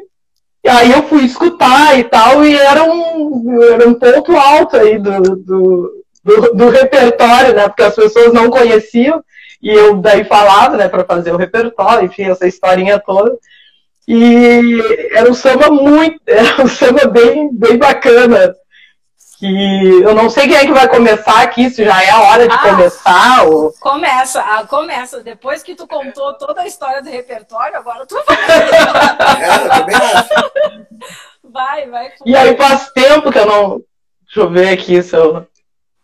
e aí eu fui escutar e tal, e era um, era um ponto alto aí do, do, do, do repertório, né? Porque as pessoas não conheciam, e eu daí falava, né, para fazer o repertório, enfim, essa historinha toda. E era um samba muito, era um samba bem, bem bacana que eu não sei quem é que vai começar aqui, se já é a hora de ah, começar. Ou... Começa, ah, começa. Depois que tu contou toda a história do repertório, agora tu vai. é, vai, vai. E aí faz tempo que eu não. Deixa eu ver aqui se eu.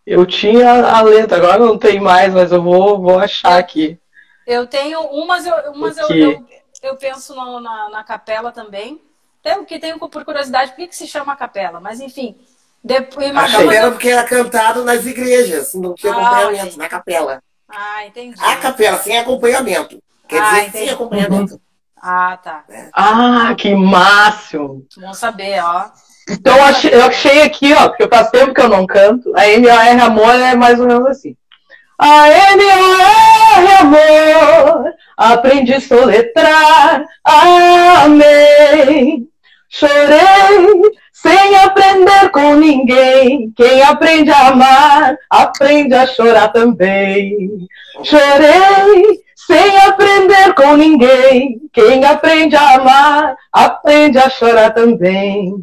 Eu tinha a letra, agora não tem mais, mas eu vou, vou achar aqui. Eu tenho umas, eu, umas eu, eu, eu, penso no, na, na capela também. Tem, que tenho por curiosidade, por que, que se chama capela? Mas enfim, depois, a capela porque era cantado nas igrejas, não tinha ah, acompanhamento, entendi. na capela. Ah, entendi. A capela, sem acompanhamento. Quer ah, dizer, entendi. sem acompanhamento. Ah, tá. É. Ah, que máximo! Bom saber, ó. Então eu achei, eu achei aqui, ó, porque faz tempo que eu não canto. A M-O-R Amor é mais ou menos assim. A M-O-R Amor, aprendi a soletrar, amém. Chorei sem aprender com ninguém. Quem aprende a amar, aprende a chorar também. Chorei sem aprender com ninguém. Quem aprende a amar, aprende a chorar também.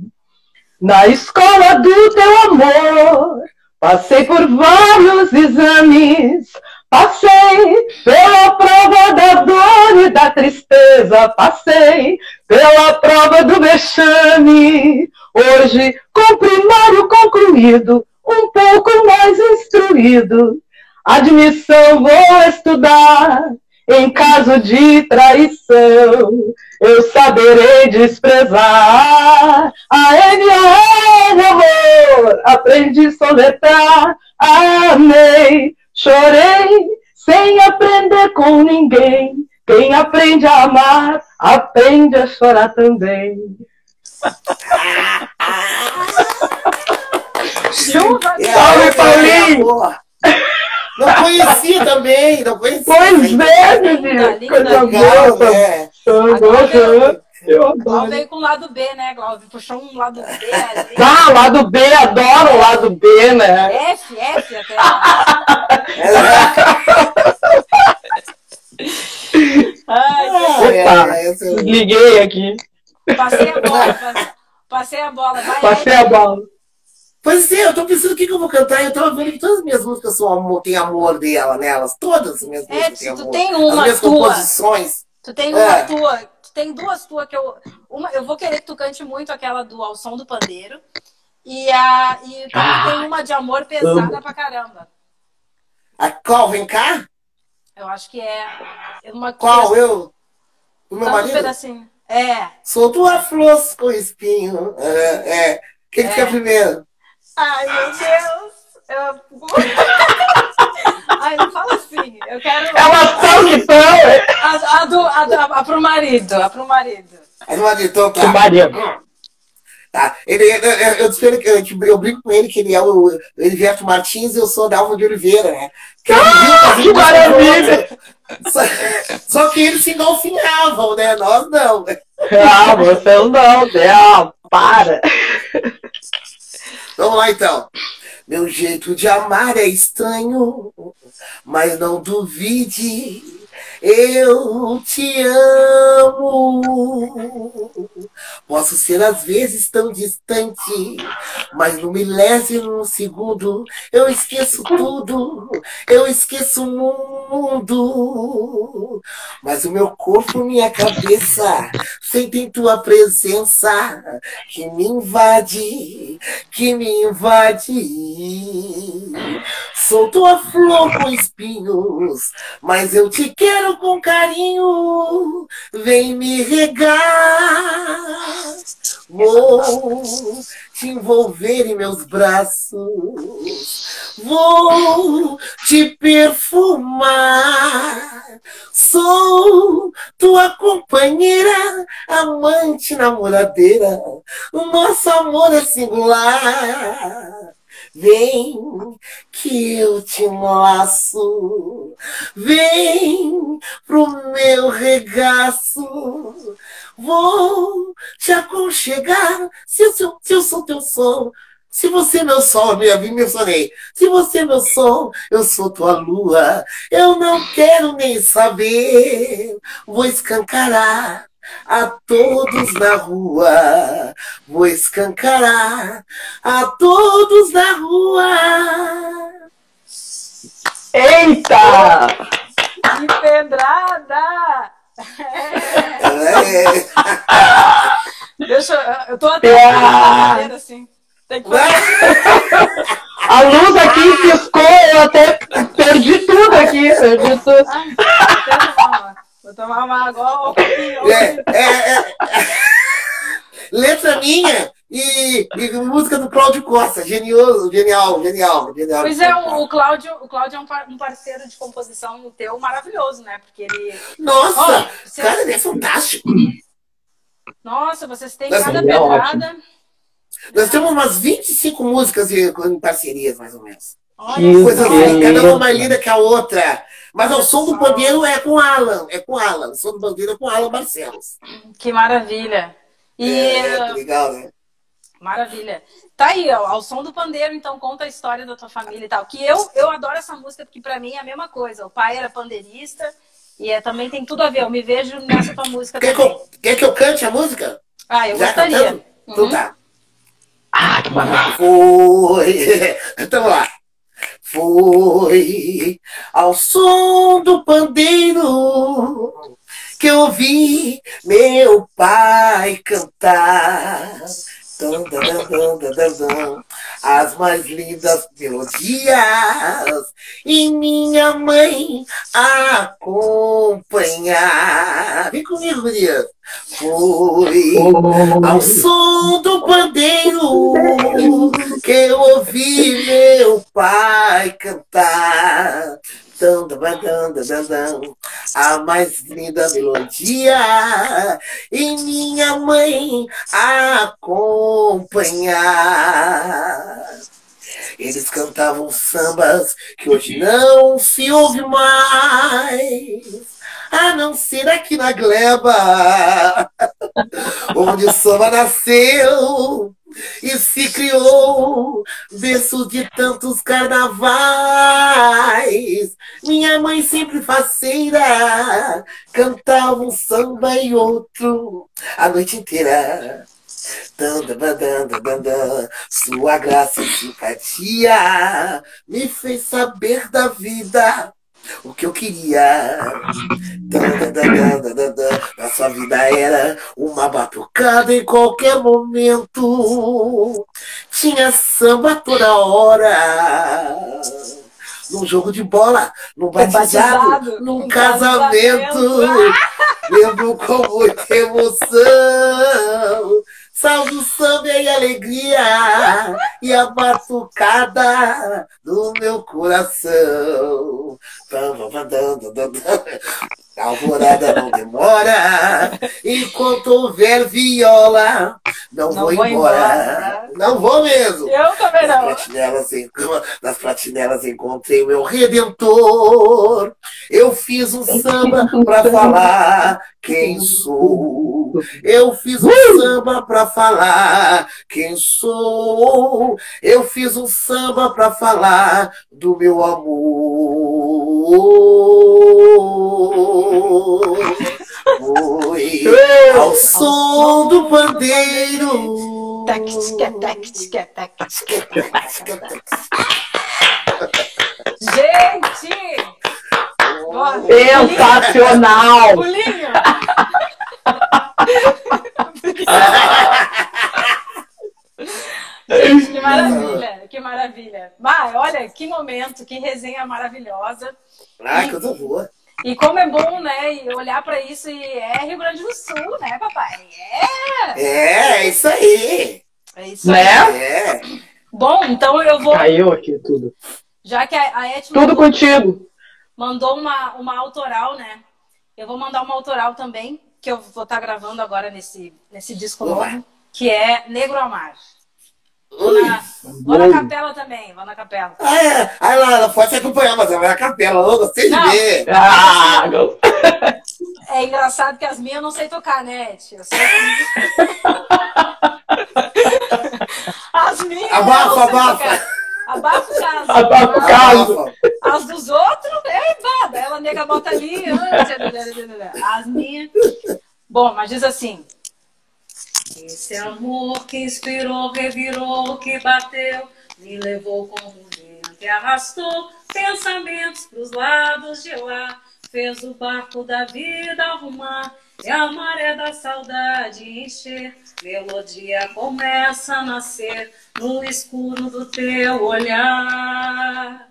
Na escola do teu amor, passei por vários exames. Passei pela prova da dor e da tristeza, passei pela prova do vexame. Hoje, com primário concluído, um pouco mais instruído, admissão vou estudar. Em caso de traição, eu saberei desprezar. A N-A-N, amor, aprendi a soletrar, amei Chorei sem aprender com ninguém. Quem aprende a amar, aprende a chorar também. Chuva, Salve, Paulinho! Não conhecia também, não conhecia. Pois é, menino. Coisa boa. Né? Agora, eu adoro. veio com o lado B, né, Glaucio? Puxou um lado B ali. Ah, lado B, adoro o lado B, né? F, F até. Ai, Opa, é, liguei aqui. Passei a bola, passei a bola. Vai passei aí. a bola. Pois é, eu tô pensando o que, que eu vou cantar. Eu tava vendo que todas as minhas músicas são amor, tem amor dela nelas. Todas as minhas músicas. É, tu tem uma as minhas tua. composições. Tu tem uma é. tua tem duas tuas que eu. Uma, eu vou querer que tu cante muito aquela do Ao Som do Pandeiro. E, a, e ah, tem uma de amor pesada amo. pra caramba. A qual? Vem cá? Eu acho que é. Uma qual? Eu? O meu marido? Um pedacinho. É. Sou tua flor com espinho. É. é. Quem é. quer primeiro? Ai, meu Deus. Eu... Ai, não fala assim. Eu quero. É uma ação que tão. A, a, do, a, a, a pro marido. A pro marido. A do marido, então tá. Pro marido. Tá. Ele, eu, eu, eu, eu, eu brinco com ele que ele é o Eliverto Martins e eu sou Alva de Oliveira, né? Que, ah, que maravilha! Só, só, que eles se engolfinhavam, né? Nós não. Ah, você não, não, para! Vamos lá então. Meu jeito de amar é estranho, mas não duvide, eu te amo. Posso ser às vezes tão distante, mas no milésimo segundo eu esqueço tudo, eu esqueço o mundo. Mas o meu corpo, minha cabeça, sentem tua presença que me invade, que me invade. Sou tua flor com espinhos, mas eu te quero com carinho. Vem me regar. Vou te envolver em meus braços. Vou te perfumar. Sou tua companheira, amante, namoradeira. O nosso amor é singular. Vem que eu te laço, vem pro meu regaço, vou te aconchegar. Se eu, sou, se eu sou teu sol, se você é meu sol, me mencionei. Se você é meu sol, eu sou tua lua. Eu não quero nem saber. Vou escancarar a todos na rua. Vou escancarar a todos na rua. Eita! Que pedrada! É. Deixa eu. Eu tô até Ah. assim. Tem que A luz aqui piscou, eu até perdi tudo aqui. Perdi tudo. Ai, tomar uma. Vou tomar uma água. É, é, é. Letra minha e, e música do Cláudio Costa. Genioso, genial, genial, genial. Pois é, o, o Cláudio, o Cláudio é um, par- um parceiro de composição teu maravilhoso, né? Porque ele. Nossa, Ó, você- cara, ele é fantástico. Nossa, vocês têm Mas cada é pedrada. Nós temos umas 25 músicas em, em parcerias, mais ou menos. Olha Que Coisa só. assim, cada uma mais linda que a outra. Mas o som do pandeiro é com Alan, é com Alan. O som do pandeiro é com Alan Barcelos. Que maravilha. E. É, tá legal, né? Maravilha. Tá aí, ó, ao som do pandeiro, então conta a história da tua família e tal. Que eu, eu adoro essa música porque pra mim é a mesma coisa. O pai era pandeirista e é, também tem tudo a ver. Eu me vejo nessa tua música Quer que, também. eu, quer que eu cante a música? Ah, eu Já gostaria. cantando? Então Uhum. tá. Ah, que maravilha. Foi. Então lá. Foi ao som do pandeiro que eu ouvi meu pai cantar. As mais lindas melodias e minha mãe acompanhar. Vem comigo, Gurias. Foi ao som do pandeiro que eu ouvi meu pai cantar. Dam, dam, dam. A mais linda melodia e minha mãe acompanhar. Eles cantavam sambas que hoje não se ouve mais. A não ser aqui na gleba, onde o samba nasceu e se criou, berço de tantos carnavais. Minha mãe sempre faceira, cantava um samba e outro a noite inteira. Sua graça e simpatia me fez saber da vida o que eu queria. Dan, dan, dan, dan, dan, dan, dan. A sua vida era uma batucada em qualquer momento. Tinha samba toda hora. Num jogo de bola, num batizado, num casamento. casamento. Lembro com muita emoção. Salve o samba e alegria e a batucada do meu coração. Tam, tam, tam, tam, tam, tam. A alvorada não demora, enquanto houver viola, não, Não vou, vou embora. embora. Não vou mesmo. Eu também Nas não. platinelas, en- nas platinelas encontrei o meu redentor. Eu fiz um samba pra falar quem sou. Eu fiz um samba pra falar quem sou. Eu fiz um samba pra falar do meu amor. Foi ao som do pandeiro. Tica, tac, tica. Gente! Ó, Sensacional! Pulinho! Gente, que maravilha, que maravilha. Vai, olha, que momento, que resenha maravilhosa. Ah, coisa boa. E como é bom, né, e olhar pra isso e é Rio Grande do Sul, né, papai? É! É, é isso aí. É isso aí. Né? É. Bom, então eu vou, Caiu aqui tudo. já que a, a Tudo mandou, contigo. mandou uma, uma autoral, né? Eu vou mandar uma autoral também, que eu vou estar gravando agora nesse, nesse disco Boa. novo, que é Negro Amar. Ui. Na- vou na capela também, vou na capela. Ah, é. Ah, ela, ela pode se acompanhar, mas ela vai na capela. Eu gostei de Não. ver. Ah, É engraçado que as minhas eu não sei tocar, né, tia? Eu sei As minhas. Abafa, não sei abafa. tocar. Abafa o caso. Abafa o caso. As dos outros, é embada. Ela nega bota ali. ah, As minhas. Bom, mas diz assim. Esse amor que inspirou, revirou, que bateu, me levou como vento e arrastou pensamentos pros lados de lá. Fez o barco da vida arrumar e a maré da saudade encher. Melodia começa a nascer no escuro do teu olhar.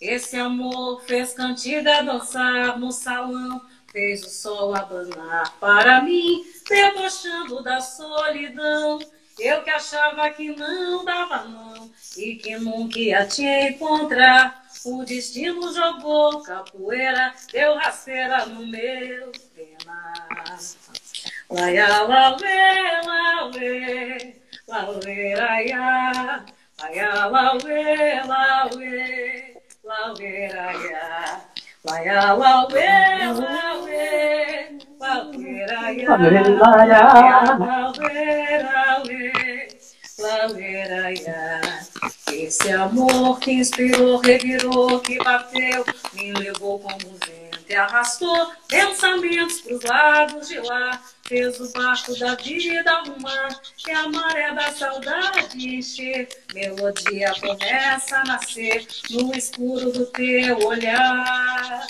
Esse amor fez cantiga dançar no salão, fez o sol abanar para mim, debochando da solidão. Eu que achava que não dava não e que nunca ia te encontrar. O destino jogou capoeira, deu rasteira no meu penar. Laia, lauê, lauê, lauê, laia. Laia, lauê, lauê, lauê, laia. Laia, lauê, lauê, lauê. Lauê. Lauê, lauê, lauê. Esse amor que inspirou, revirou, que bateu, me levou como vento e arrastou pensamentos pros lados de lá. Fez o barco da vida arrumar e a maré da saudade encher. Melodia começa a nascer no escuro do teu olhar.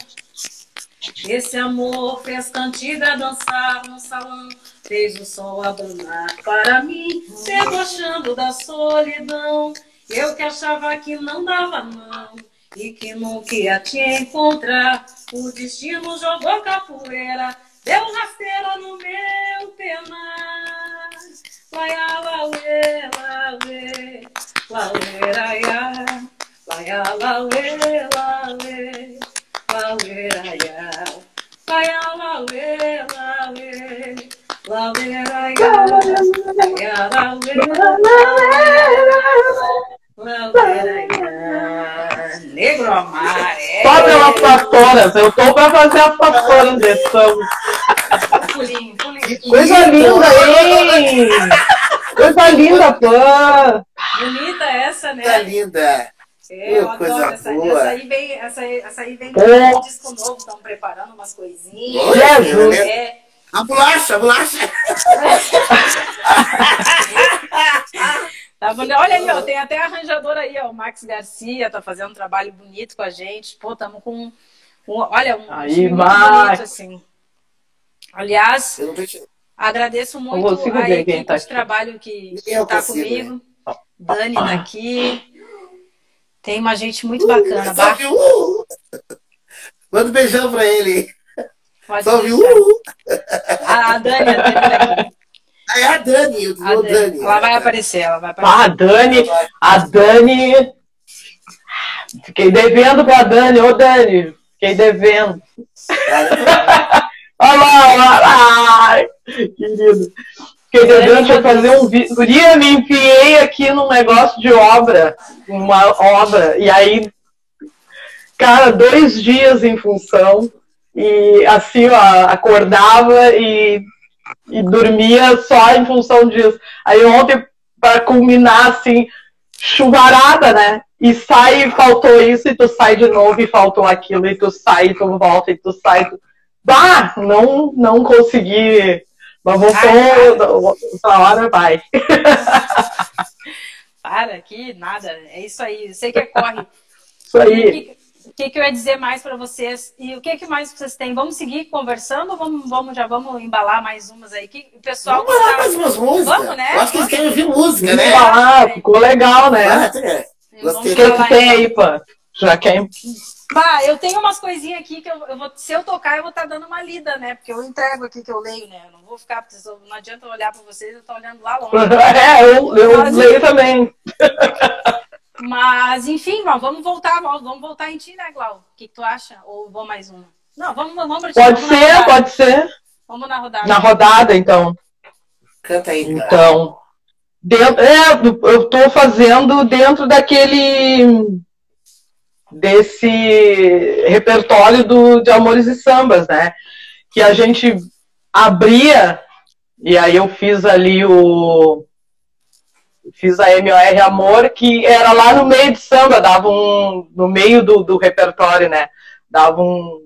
Esse amor fez cantiga dançar no salão, fez o sol abanar para mim, debochando da solidão. Eu que achava que não dava não e que nunca ia te encontrar. O destino jogou capoeira, deu rasteira no meu penar. Laia, lauê, lauê, lauê, laia, laia, lauê, lauê. Lauê, laia, laia, lauê, lauê, lauê, laia, laia, lauê, lauê, laia. Negro amar, é. Só pelas pastoras. Eu tô pra fazer pastoras desse samba. Pulinho, pulinho. Coisa linda, hein? Coisa linda, pã. Bonita essa, Tá né? linda. É, eu coisa adoro essa, boa. essa aí vem, essa, aí- essa aí vem com um disco novo, estão preparando umas coisinhas. Olha, Jesus. né? É, A bolacha, a bolacha. Tá? Olha aí, ó, tem até arranjador aí, ó, o Max Garcia tá fazendo um trabalho bonito com a gente. Pô, tamo com um, olha, um Aí, Max. bonito assim. Aliás, agradeço muito a equipe tá de trabalho que tá consigo, comigo. Dani tá aqui. Tem uma gente muito bacana. Só Bah, viu. Uh! Manda um beijão pra ele. pode deixar. Uh! A, a Dani, a Dani tá aqui. Ah, é a Dani, eu A Dani. Dani. Ela vai aparecer, ela vai aparecer. Ah, a Dani, a Dani. Fiquei devendo pra Dani, ô Dani, fiquei devendo. Olha lá, olha lá. Querido. Fiquei devendo eu fazer um vídeo. Guria, me enfiei aqui num negócio de obra, uma obra, e aí, cara, dois dias em função, e assim, ó, acordava e, e dormia só em função disso. Aí ontem, para culminar, assim, chuvarada, né? E sai e faltou isso, e tu sai de novo e faltou aquilo, e tu sai, e tu volta, e tu sai. Tu... Bah, não, não consegui. Mas voltou, outra hora vai. Para, aqui nada. É isso aí. Eu sei que é corre. Isso aí. O que, que eu ia dizer mais para vocês? E o que, que mais vocês têm? Vamos seguir conversando ou vamos, vamos, já vamos embalar mais umas aí? Que o pessoal vamos embalar mais umas músicas. Vamos, né? Eu acho que eles querem ouvir música, né? Embalar, ficou legal, né? Ah, o que, que tem aí, pô? Já quer Bah, eu tenho umas coisinhas aqui que eu, eu, vou, se eu tocar, eu vou estar tá dando uma lida, né? Porque eu entrego aqui que eu leio, né? Eu não vou ficar, não adianta eu olhar para vocês, eu tô olhando lá longe. é, eu, eu Mas, leio também. Mas, enfim, vamos voltar, vamos voltar em ti, né, Glau? O que, que tu acha? Ou vou mais uma? Não, vamos, vamos Pode vamos ser, pode ser. Vamos na rodada. Na rodada, então. Canta aí. Então, dentro, é, eu tô fazendo dentro daquele desse repertório do, de Amores e Sambas, né? Que a gente abria, e aí eu fiz ali o. Fiz a MOR Amor, que era lá no meio de samba, dava um. No meio do, do repertório, né? Dava um.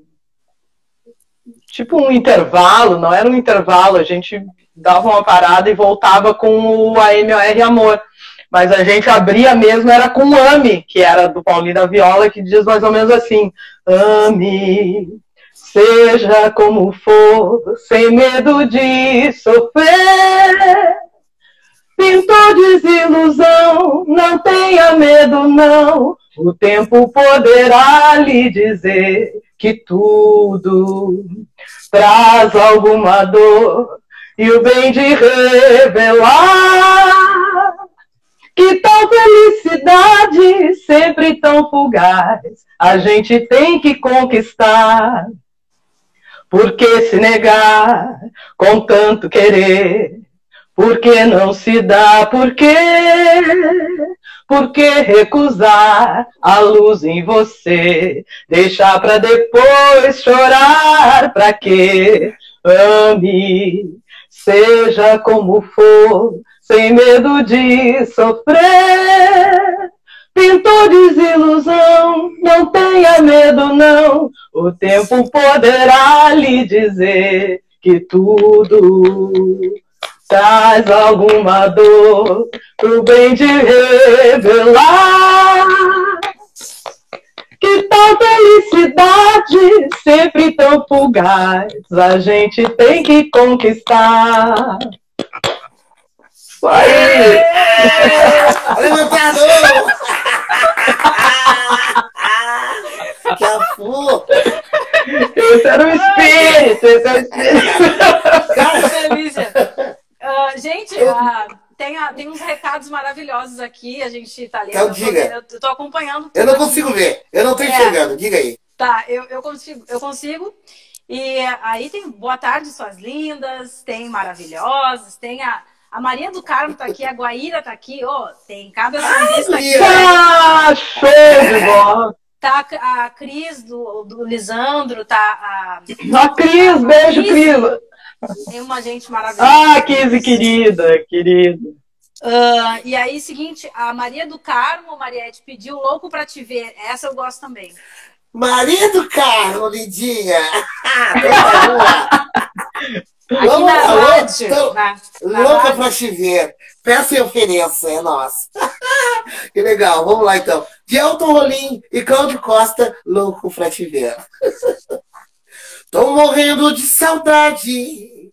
Tipo um intervalo, não era um intervalo, a gente dava uma parada e voltava com o AMOR Amor. Mas a gente abria mesmo, era com Ame, que era do Paulinho da Viola, que diz mais ou menos assim: Ame, seja como for, sem medo de sofrer. Pintou desilusão, não tenha medo, não. O tempo poderá lhe dizer que tudo traz alguma dor e o bem de revelar que tal felicidade, sempre tão fugaz, a gente tem que conquistar. Por que se negar com tanto querer? Por que não se dá? Por quê? Por que recusar a luz em você? Deixar para depois chorar? Pra quê? Ame, seja como for, sem medo de sofrer. Pintou desilusão, não tenha medo não, o tempo poderá lhe dizer que tudo traz alguma dor pro bem de revelar. Que tal felicidade, sempre tão fugaz, a gente tem que conquistar. Aí! Levantador! que afo! Esse era o espírito! Esse era o espírito! Cara, delícia! Uh, gente, uh, tem, a, tem uns recados maravilhosos aqui, a gente tá lendo. Então, diga. Eu tô, eu acompanhando. Eu não consigo ver, eu não tô é. enxergando, diga aí. Tá, eu, eu consigo, eu consigo. E aí tem boa tarde, suas lindas, tem maravilhosas, tem a, a Maria do Carmo tá aqui, a Guaíra tá aqui, ó, oh, tem cada sambista aqui. Ah, show de bola! Tá a Cris do, do Lisandro, tá a. A Cris, beijo, Cris! Tem uma gente maravilhosa. Ah, Cris, querida, querida. Uh, e aí, seguinte, a Maria do Carmo, Mariette, pediu louco pra te ver. Essa eu gosto também. Maria do Carmo, lindinha! Aqui Vamos na rádio. Então, na, na louca pra te ver. Peça e ofereça, é nossa. que legal, vamos lá então. De Elton Rolim e Cláudio Costa, louco pra te ver. Tô morrendo de saudade.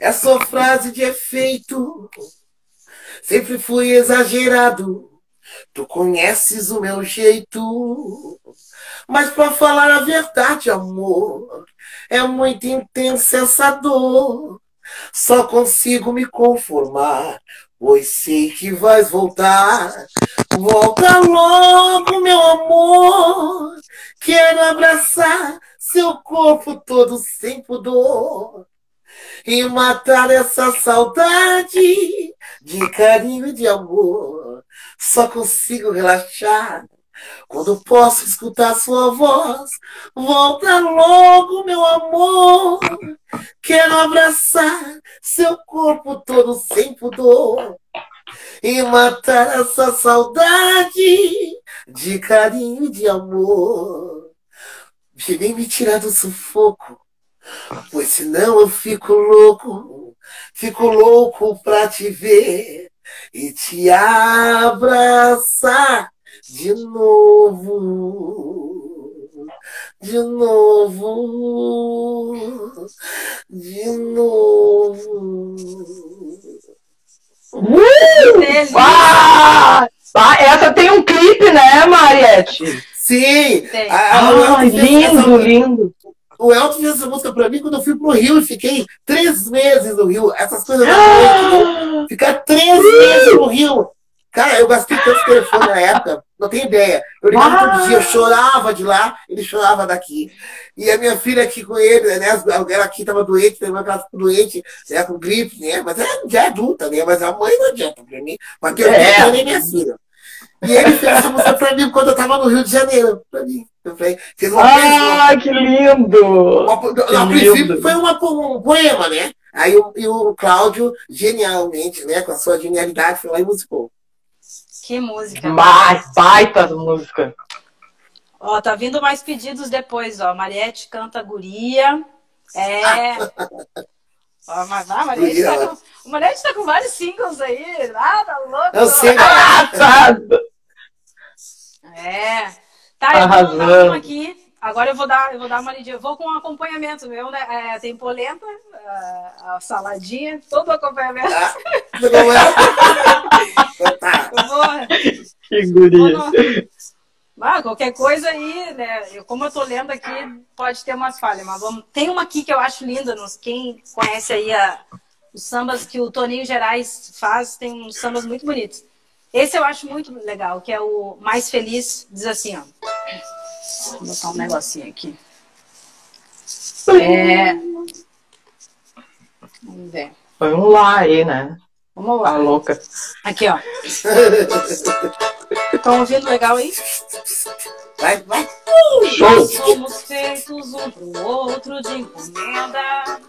Essa frase de efeito. Sempre fui exagerado. Tu conheces o meu jeito. Mas pra falar a verdade, amor, é muito intensa essa dor. Só consigo me conformar, pois sei que vais voltar. Volta logo, meu amor. Quero abraçar seu seu corpo todo sem pudor e matar essa saudade de carinho e de amor. Só consigo relaxar quando posso escutar sua voz. Volta logo, meu amor. Quero abraçar seu corpo todo sem pudor e matar essa saudade de carinho e de amor. Vem me tirar do sufoco Pois senão eu fico louco, fico louco pra te ver e te abraçar de novo. De novo, de novo. Uh! Ah! Ah, essa tem um clipe, né, Mariette? Sim! Tem. A- a- Ah, lindo, lindo. O Elton fez essa música pra mim quando eu fui pro Rio e fiquei três meses no Rio. Essas coisas noite, Ficar três meses no Rio. Cara, eu gastei tanto telefone na época, não tenho ideia. Eu ligava Ah! todo dia, eu chorava de lá, ele chorava daqui. E a minha filha aqui com ele, né? Ela aqui tava doente, teve uma casa doente, né, com gripe, né? Mas ela já é adulta, né? Mas a mãe não adianta pra mim. Porque eu É. não nem minha filha. E ele fez essa música pra mim quando eu tava no Rio de Janeiro. Pra mim. Eu falei, pessoa. Ah, que lindo! A princípio foi uma, um poema, né? Aí o, o Cláudio, genialmente, né, com a sua genialidade, foi lá e musicou. Que música. Ba- Baita música. Ó, tá vindo mais pedidos depois, ó. Mariette canta guria. É. Ó, mas ah, Mariette Guria, tá com, o Mariette tá com vários singles aí. Ah, tá louco. Eu sei? Ah, tá. É. Tá, eu vou Arrasando. mandar uma aqui. Agora eu vou dar, eu vou dar uma lidinha. Eu vou com um acompanhamento meu, né? É, tem polenta, a, a saladinha, todo o acompanhamento. Ah, não é? Eu vou. Que Ah, qualquer coisa aí, né? Eu, como eu tô lendo aqui, pode ter umas falhas, mas vamos. Tem uma aqui que eu acho linda, nos... quem conhece aí a... os sambas que o Toninho Gerais faz, tem uns sambas muito bonitos. Esse eu acho muito legal, que é o Mais Feliz, diz assim, ó. Vou botar um negocinho aqui. É... Vamos ver. Vamos lá aí, né? Vamos Tá lá. louca. Aqui, ó. Estão ouvindo legal aí? Vai, vai. Show! Somos feitos um pro outro de encomenda,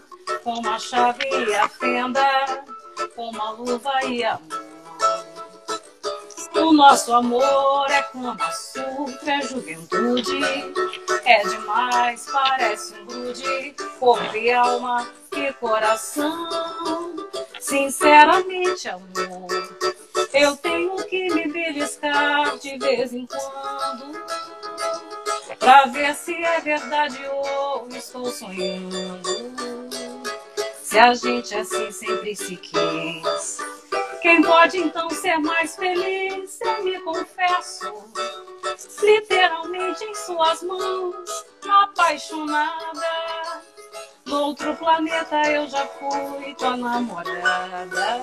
com uma chave e a fenda, com uma luva e a mão. O nosso amor é como açúcar, é juventude, é demais, parece um grude, corpo e alma e coração. Sinceramente, amor, eu tenho que me beliscar de vez em quando. Pra ver se é verdade ou estou sonhando. Se a gente assim sempre se quis. Quem pode então ser mais feliz? Eu me confesso. Literalmente em suas mãos, apaixonada. Noutro planeta eu já fui tua namorada.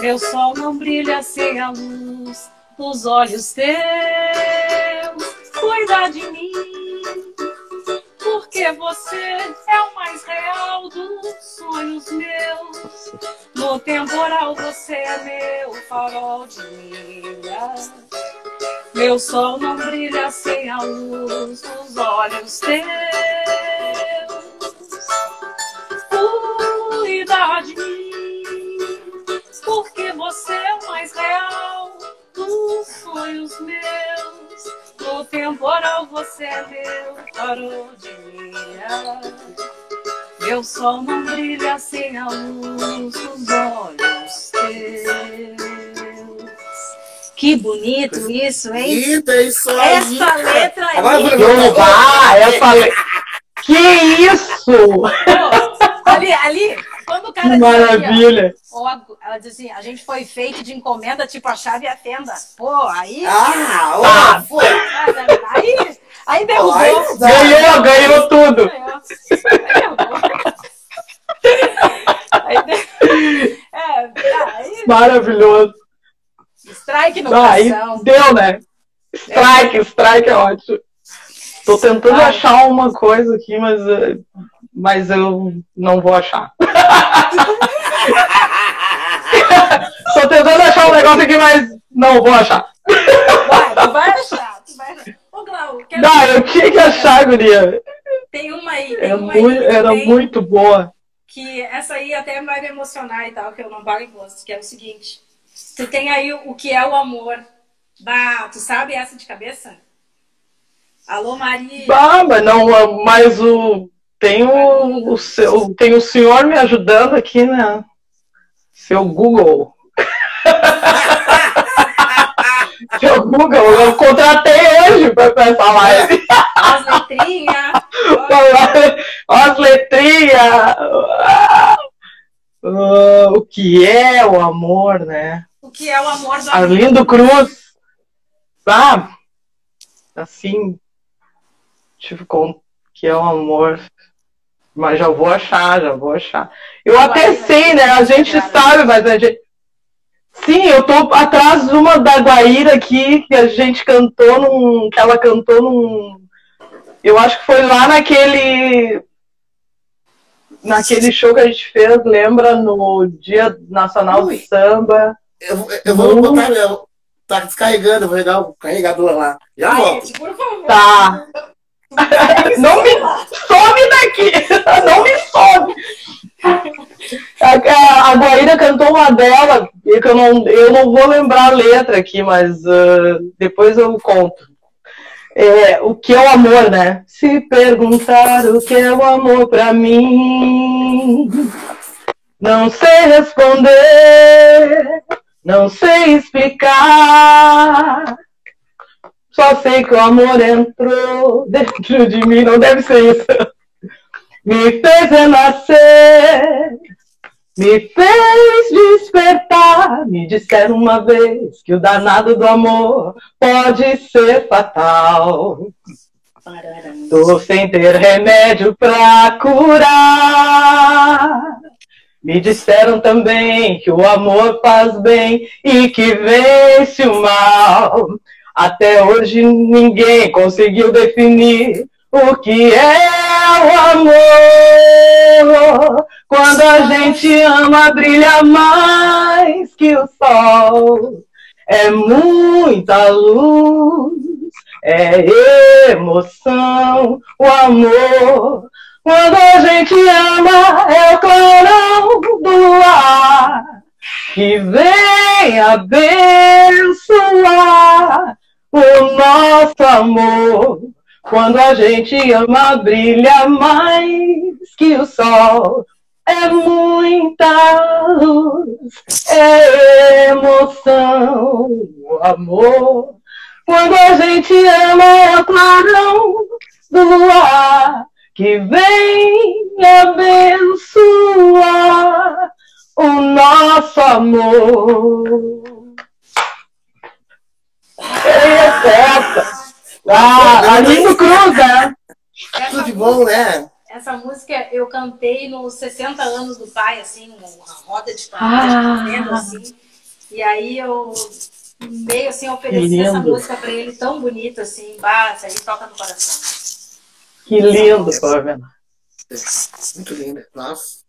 Meu sol não brilha sem a luz dos olhos teus. Cuida de mim, porque você é o mais real dos sonhos meus. No temporal você é meu farol de milha. Meu sol não brilha sem a luz dos olhos teus. Cuida de mim, porque você é o mais real dos sonhos meus. No temporal você é meu farol de milha. Meu sol não brilha sem a luz dos olhos teus. Que bonito isso, hein? É isso aí. Essa letra aí. Agora levantar. ah, essa. le- Que isso! Pô, ali, ali, quando o cara maravilha! ó, ela diz assim, a gente foi feito de encomenda, tipo a chave e a fenda. Pô, aí. Ah, ó, Ah. foi. Aí, aí derrubou. Aí dá. Ganhou, ganhou tudo! Aí de- É, aí, Maravilhoso! strike no Ah, aí coração. deu, né? Strike, strike é ótimo. Tô tentando Ai. achar uma coisa aqui, mas, eh, mas eu não vou achar. Tô tentando achar um negócio aqui, mas não vou achar. Vai, tu vai achar. Tu vai achar. Ô, Glau, quero Não, eu tinha que achar, Guria. Tem uma aí, tem era uma muito, aí. Era tem, muito boa. Que essa aí até vai me emocionar e tal, que eu não pago imposto, que é o seguinte. Tu tem aí o que é o amor. Bah, tu sabe essa de cabeça? Alô, Maria. Bah, mas não, mas o. Tem o, o, seu, tem o senhor me ajudando aqui, né? Seu Google. Seu Google, eu contratei hoje para essa live. As letrinhas. As letrinhas. Uh, o que é o amor, né? O que é o amor do Arlindo Cruz. Ah, assim, tipo, com que é o amor. Mas já vou achar, já vou achar. Eu até sei, né? A gente sabe, mas a gente. Sim, eu tô atrás de uma da Guaíra aqui, que a gente cantou num. que ela cantou num. Eu acho que foi lá naquele. Naquele show que a gente fez, lembra? No Dia Nacional Ui. do Samba. Eu, eu vou no... botar, meu. Tá descarregando, vou pegar o carregador lá. Já volto. por favor. Tá. Não me some daqui! Não me some! A, a Guaíra cantou uma dela, que eu não, eu não vou lembrar a letra aqui, mas uh, depois eu conto. É, o que é o amor, né? Se perguntar o que é o amor pra mim, não sei responder, não sei explicar. Só sei que o amor entrou dentro de mim, não deve ser isso. Me fez renascer, me fez despertar. Me disseram uma vez que o danado do amor pode ser fatal. Tô sem ter remédio pra curar. Me disseram também que o amor faz bem e que vence o mal. Até hoje ninguém conseguiu definir o que é o amor. Quando a gente ama, brilha mais que o sol. É muita luz, é emoção, o amor. Quando a gente ama, é o clarão do ar que vem abençoar o nosso amor. Quando a gente ama, brilha mais que o sol. É muita luz, é emoção, amor. Quando a gente ama, é o clarão do luar que vem abençoar o nosso amor. Essa. Ah, Aline Cruz, né? Tudo de bom, né? Essa música eu cantei nos 60 anos do pai, assim, uma roda de família, ah. assim. E aí eu meio assim ofereci essa música para ele tão bonita assim, basta, aí toca no coração. Que lindo, Pamela. Muito linda. Nossa.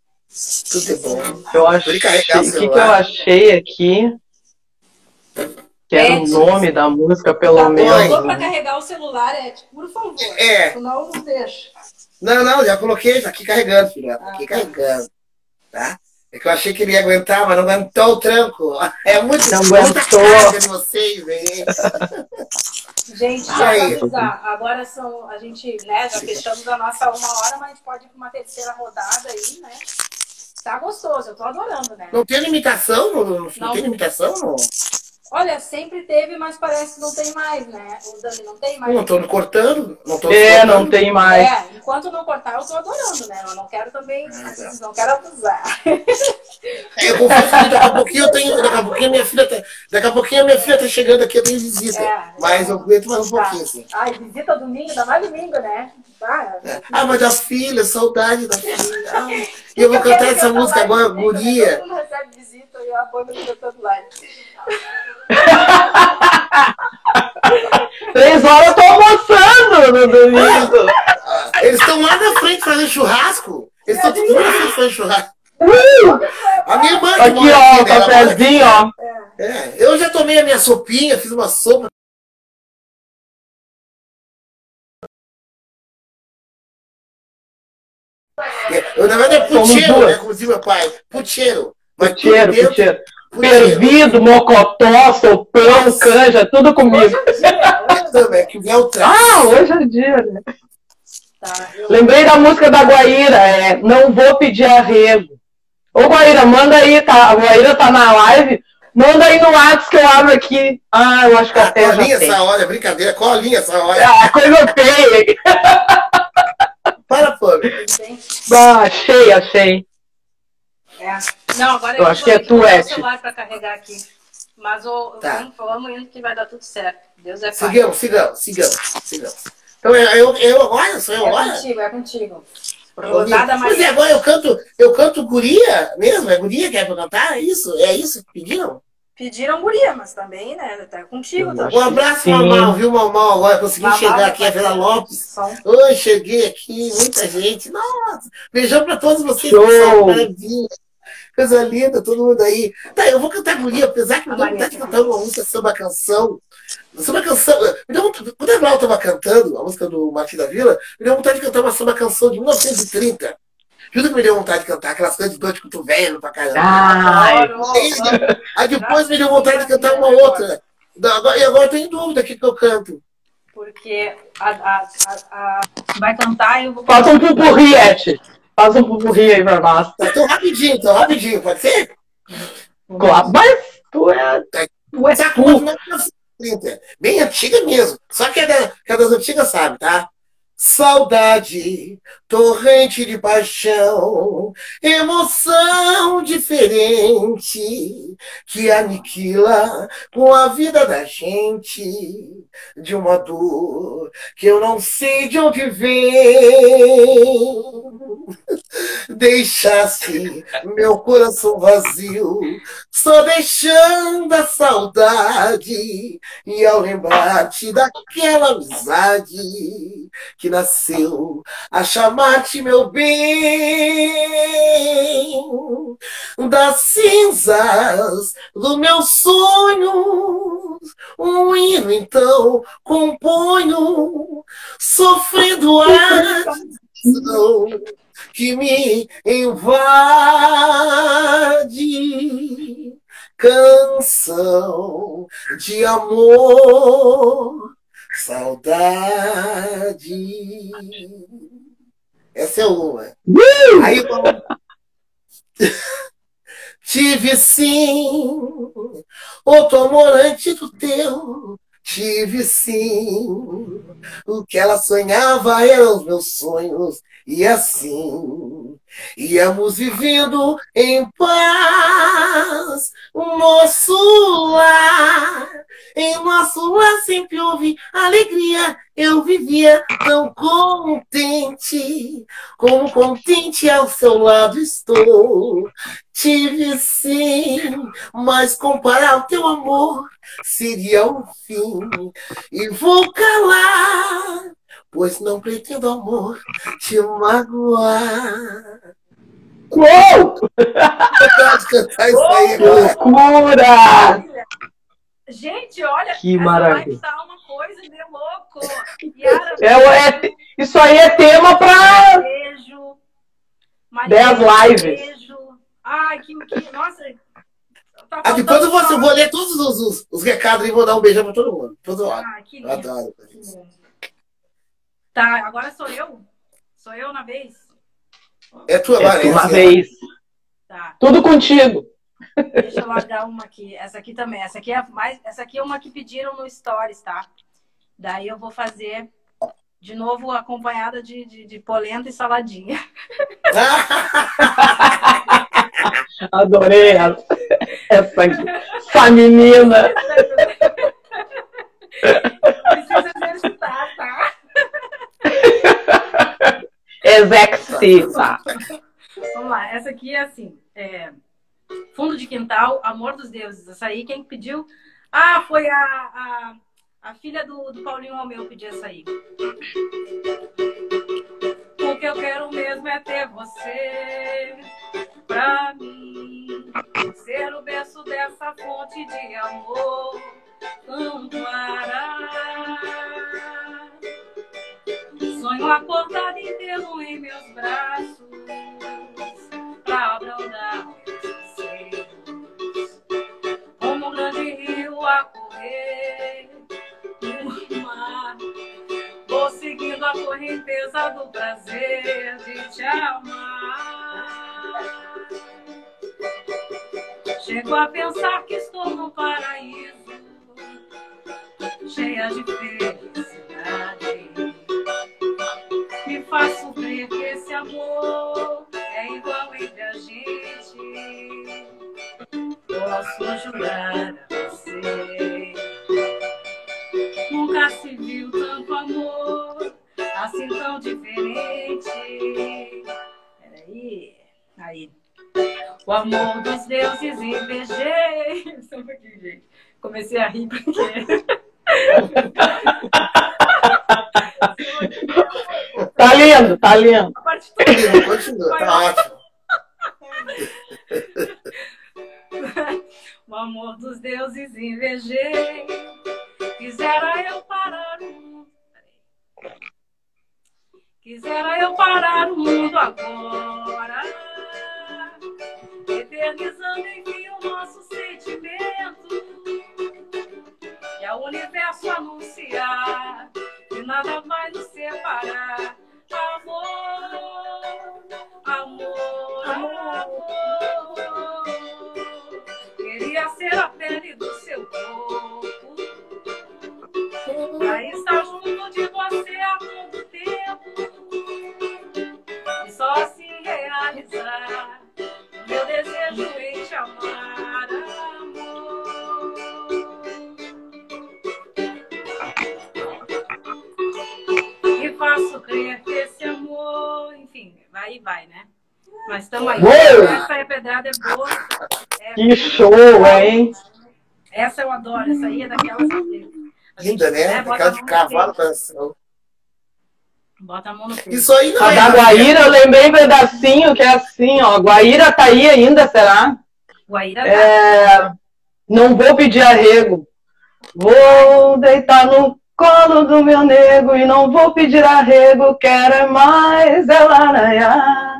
Tudo é bom. Eu achei, o que, que eu achei aqui? Que era o nome da música, pelo tá menos. Bom, para carregar o celular, Ed, por favor. É. Senão não deixa. Não, não, já coloquei, já aqui carregando, filha. Tá aqui ah, carregando. Tá? É que eu achei que ele ia aguentar, mas não aguentou o tranco. É muito não aguentou. de vocês, hein? Gente, agora são, a gente, né, já fechamos a nossa uma hora, mas a gente pode ir para uma terceira rodada aí, né? Tá gostoso, eu tô adorando, né? Não tem limitação? Não, não, não tem limitação? Não? Olha, sempre teve, mas parece que não tem mais, né? O Dani não tem mais. Não estou cortando. Não tô é, cortando. não tem mais. É, enquanto não cortar, eu estou adorando, né? Eu não quero também, ah, não quero abusar. É, eu confesso que daqui a pouquinho eu tenho. Daqui a pouquinho a minha filha tá, daqui a pouquinho a minha filha tá chegando aqui, eu tenho visita. É, mas eu aguento mais um tá. pouquinho, assim. Ai, visita domingo, ainda mais domingo, né? Ah, ah mas a filha, saudade da filha. Ah, e eu vou cantar essa música agora, guria. Todo mundo recebe visita e a banda cantando live. Três horas eu tô almoçando! no domingo. Eles estão lá na frente fazendo churrasco. Eles estão tudo na frente fazendo churrasco. A minha que Aqui, ó, né, aqui. cafezinho, ó. É, eu já tomei a minha sopinha, fiz uma sopa. É, Eu, na verdade, é puteiro, né? Como dizia meu pai. Puteiro. Puteiro, puteiro. Fervido, mocotó, sopão, Nossa. canja, tudo comigo. Também, que o. Ah, hoje é dia, né? Tá, eu- Lembrei da música da Guaíra, é Não Vou Pedir Arrego. Ô, Guaíra, manda aí, tá? A Guaíra tá na live. Manda aí no WhatsApp que eu abro aqui. Ah, eu acho que Ah, até já colinha tem. essa hora, brincadeira. Colinha essa hora. Ah, coisa feia. Para, pô. Achei, achei. É. Não, agora Eu vou acho que é tu, Eti. celular para carregar aqui. Mas o, Tá. vamos, vamos indo que vai dar tudo certo. Deus é pai. Sigamos, sigamos, sigamos, sigamos. Então, eu, eu, eu agora? Sou eu É agora? contigo, é contigo. Nada mais. Mas é, agora eu canto, eu canto guria mesmo? É guria que é pra cantar? É isso? É isso que pediram? Pediram guria, mas também, né? Tá contigo Eu também. Um abraço, Sim. Mamal, viu, Mamal? Agora consegui Mamal chegar aqui, a Vera fazendo Lopes. som. Oi, cheguei aqui, muita gente. Nossa, beijão pra todos vocês, Show. pessoal. Coisa linda, todo mundo aí. Tá, eu vou cantar guria, apesar que me deu A vontade de Maria. cantar uma música samba canção. Samba canção. Me deu vontade- Quando a Val tava cantando, a música do Martim da Vila, me deu vontade de cantar uma samba canção de 1930. Juro que me deu vontade de cantar aquelas coisas de de cotovelo pra caramba. Ai, adoro. Aí depois me deu vontade de cantar uma outra. E agora eu tô em dúvida o que que eu canto. Porque a, a, a, a- vai cantar e eu vou. faz um pupurri, Eti. Faz um pupurri aí pra nós. Tá, Tô rapidinho, tô rapidinho, pode ser? Claro, Mas tu é. Tu é Essa tu. coisa não é 1930, bem antiga mesmo. Só que é, da, é das antigas, sabe, tá? Saudade, torrente de paixão, emoção diferente que aniquila com a vida da gente de uma dor que eu não sei de onde vem. Deixasse meu coração vazio, só deixando a saudade. E ao lembrar-te daquela amizade que nasceu a chamar-te meu bem, das cinzas do meu sonho, um hino então componho, sofrendo a que me invade. Canção de amor, saudade. Essa é uma. Aí eu... Tive sim outro amor antes do teu. Tive sim. O que ela sonhava eram os meus sonhos. E assim íamos vivendo em paz. O nosso lar, em nosso lar sempre houve alegria. Eu vivia tão contente, como contente ao seu lado estou. Tive sim, mas comparar o teu amor seria o fim. E vou calar, pois não pretendo amor te magoar. Uou! Pode cantar isso aí, Que mano. loucura! Gente, olha, Que essa maravilha. live tá uma coisa de louco. Yara, É, é- isso aí é tema pra beijo. Dez lives. Beijo. Ai, que, que nossa. Tá Ah, depois eu vou, eu vou ler todos os, os, os recados e vou dar um beijão pra todo mundo. Todo hora. Ah, que Eu lindo. adoro. que lindo. Tá, agora sou eu? Sou eu na vez? É tua é esse, vez. Tá. Tudo contigo. Deixa eu largar uma aqui. Essa aqui também. Essa aqui é mais. Essa aqui é uma que pediram no Stories, tá? Daí eu vou fazer de novo acompanhada de, de, de polenta e saladinha. Adorei essa, essa, essa menina. Precisa exercitar, tá? Exercita. Vamos lá. Essa aqui é assim. é, Fundo de quintal, amor dos deuses. Essa aí quem pediu? Ah, foi a, a, A filha do, do Paulinho Romeu pedia essa aí. O que eu quero mesmo é ter você pra mim. Ser o berço dessa fonte de amor tão Sonho acordado inteiro em meus braços pra abrandar meus anseios. Como um grande rio a correr no mar. Vou seguindo a correnteza do prazer de te amar. Chego a pensar que estou no paraíso, cheia de felicidade. Faço ver que esse amor é igual entre a gente. Posso jurar a você. Nunca se viu tanto amor, assim tão diferente. Peraí. Aí. O amor dos deuses invejei. Só um pouquinho, gente. Comecei a rir porque. Lindo, tá lindo. A partitura. Continua, tá ótimo. O amor dos deuses invejei. Quisera eu parar o mundo. Quisera eu parar o mundo agora. Eternizando enfim o nosso sentimento. E ao universo anunciar que nada vai nos separar. Só assim realizar meu desejo enfim, vai e vai, né? Mas estamos aí. Uou! Essa é pedrada é boa. É- Que show, hein? Essa eu adoro, essa aí é daquelas que. a gente, Linda, né? a Aquela de cavalo coração. Bota a mão no peito. Isso aí não A é. da Guaíra, eu lembrei um pedacinho que é assim, ó. Guaíra tá aí ainda, será? Guaíra tá. É, não vou pedir arrego. Vou deitar no colo do meu nego e não vou pedir arrego. Quero é mais ela arranhar.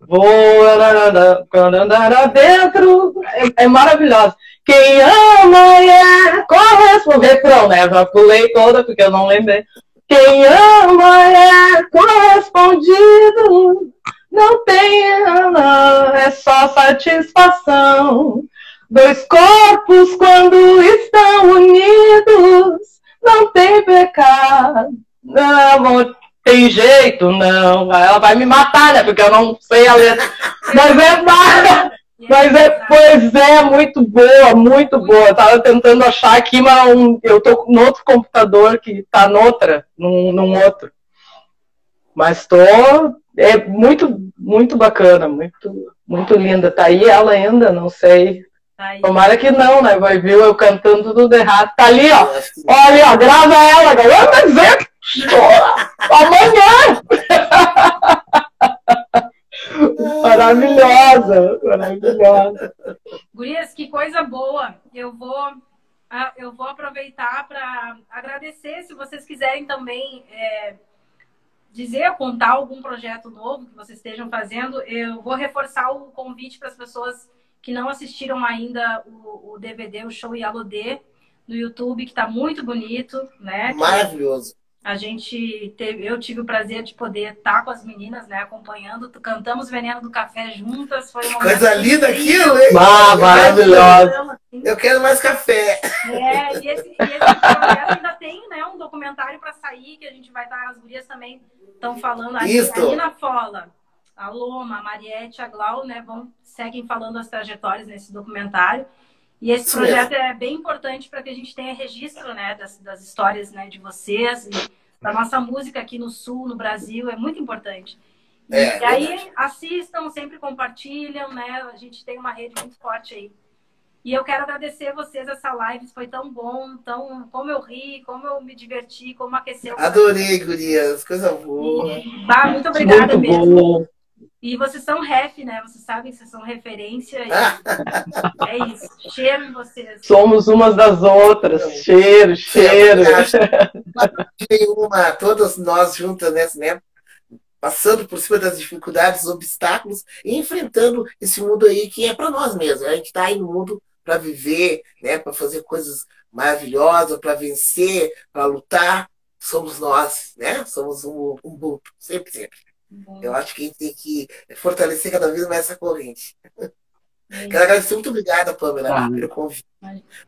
Vou andar dentro. É, é maravilhosa. Quem ama é corresponde. Refrão, né? Já pulei toda porque eu não lembrei. Quem ama é correspondido. Não tem, não, é só satisfação. Dois corpos, quando estão unidos, não tem pecado. Não, tem jeito, não. Ela vai me matar, né? Porque eu não sei a letra. Mas é, mas é, pois é, muito boa, muito boa. Eu tava tentando achar aqui, mas eu tô no outro computador que tá noutra, num, num outro. Mas tô. É muito, muito bacana, muito, muito linda. Tá aí ela ainda, não sei. Tá aí. Tomara que não, né? Vai ver eu cantando tudo errado. Tá ali, ó. Olha, ó, grava ela, galera. Vai dizer. Amanhã. Maravilhosa, maravilhosa. Gurias, que coisa boa. Eu vou, ah, eu vou aproveitar para agradecer. Se vocês quiserem também é, dizer, contar algum projeto novo que vocês estejam fazendo, eu vou reforçar o convite para as pessoas que não assistiram ainda o, o DVD, o show Yalodê, no YouTube, que está muito bonito, né? Maravilhoso. A gente teve, eu tive o prazer de poder estar com as meninas, né, acompanhando, cantamos Veneno do Café juntas, foi uma Coisa linda aquilo, hein? Ah, maravilhosa. Eu quero mais café. É, e esse, e esse projeto ainda tem, né, um documentário para sair que a gente vai estar, as gurias também estão falando, a, Isto. a Nina Fola, a Loma, a Mariette, a Glau, né, vão seguem falando as trajetórias nesse documentário. E esse Isso projeto é bem importante para que a gente tenha registro, né, das, das histórias, né, de vocês e da nossa música aqui no Sul, no Brasil, é muito importante. E, É, e aí verdade. assistam, sempre compartilham, né? A gente tem uma rede muito forte aí. E eu quero agradecer a vocês essa live, foi tão bom, tão como eu ri, como eu me diverti, como aqueceu. Adorei, gurias, coisa boa. E, bah, muito obrigada Muito mesmo. bom. E vocês são ref, né? Vocês sabem que vocês são referência. e é isso. Cheiro em vocês. Somos umas das outras. Cheiro, cheiro. Nenhuma, todas nós juntas, né, né? Passando por cima das dificuldades, dos obstáculos e enfrentando esse mundo aí que é para nós mesmos. A gente está aí no mundo para viver, né? Para fazer coisas maravilhosas, para vencer, para lutar. Somos nós, né? Somos um, um grupo, sempre, sempre. Eu acho que a gente tem que fortalecer cada vez mais essa corrente. Quero agradecer, muito obrigada, Pamela, Ah. pelo convite.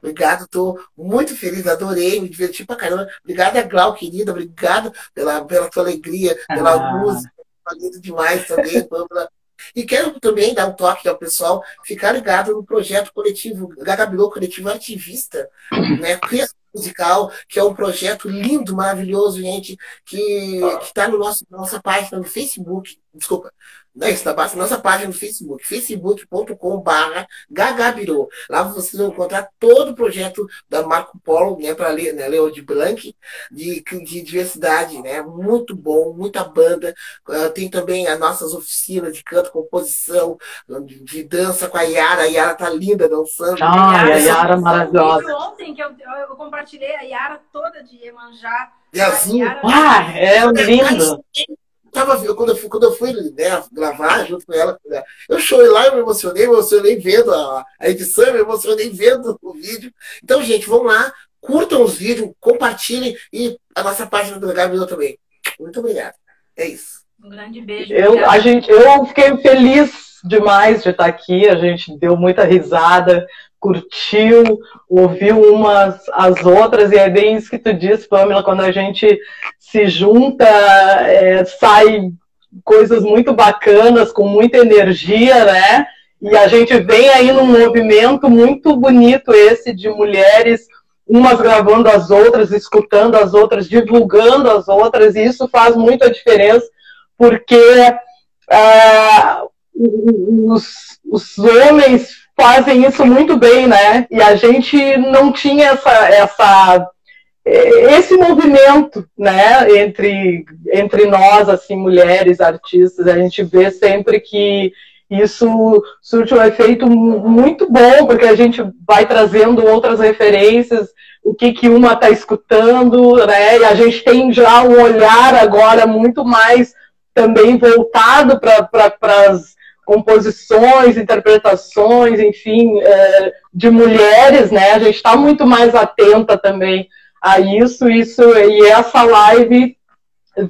Obrigado, estou muito feliz, adorei, me diverti pra caramba. Obrigada, Glau, querida, obrigado pela, pela tua alegria, pela Ah. música, tá lindo demais também, Pamela. E quero também dar um toque ao pessoal ficar ligado no projeto coletivo, Gagabilô Coletivo Ativista, né? Criação Musical, que é um projeto lindo, maravilhoso, gente, que está no nosso nossa página no Facebook. Desculpa, não é isso, na nossa- nossa página no Facebook, facebook.com.br Gagabirô. Lá vocês vão encontrar todo o projeto da Marco Polo, né, para ler, né, Leo de Blanc, de, de diversidade, né? Muito bom, muita banda. Ah, tem também as nossas oficinas de canto, composição, de, de dança com a Yara. A Yara tá linda dançando. Ai, a Yara maravilhosa. Isso Ontem que eu, eu compartilhei a Yara toda de Iemanjá. E azul. Yara- Ah, é lindo. Tava, eu, quando, eu fui, quando eu fui né, gravar junto com ela, né, eu chorei lá, eu me emocionei, me emocionei vendo a, a edição, eu me emocionei vendo o vídeo. Então, gente, vão lá, curtam os vídeos, compartilhem e a nossa página do Gabriel também. Muito obrigado. É isso. Um grande beijo. Eu, a gente, eu fiquei feliz demais de estar aqui. A gente deu muita risada, curtiu, ouviu umas as outras, e é bem isso que tu disse, Pamela, quando a gente se junta, é, sai coisas muito bacanas, com muita energia, né? E a gente vem aí num movimento muito bonito esse de mulheres, umas gravando as outras, escutando as outras, divulgando as outras, e isso faz muita diferença, porque ah, os, os homens fazem isso muito bem, né? E a gente não tinha essa, essa esse movimento, né, entre entre nós assim mulheres artistas, a gente vê sempre que isso surte um efeito muito bom, porque a gente vai trazendo outras referências, o que, que uma está escutando, né? E a gente tem já um olhar agora muito mais também voltado para as composições, interpretações, enfim, é, de mulheres, né? A gente está muito mais atenta também a isso, isso e essa live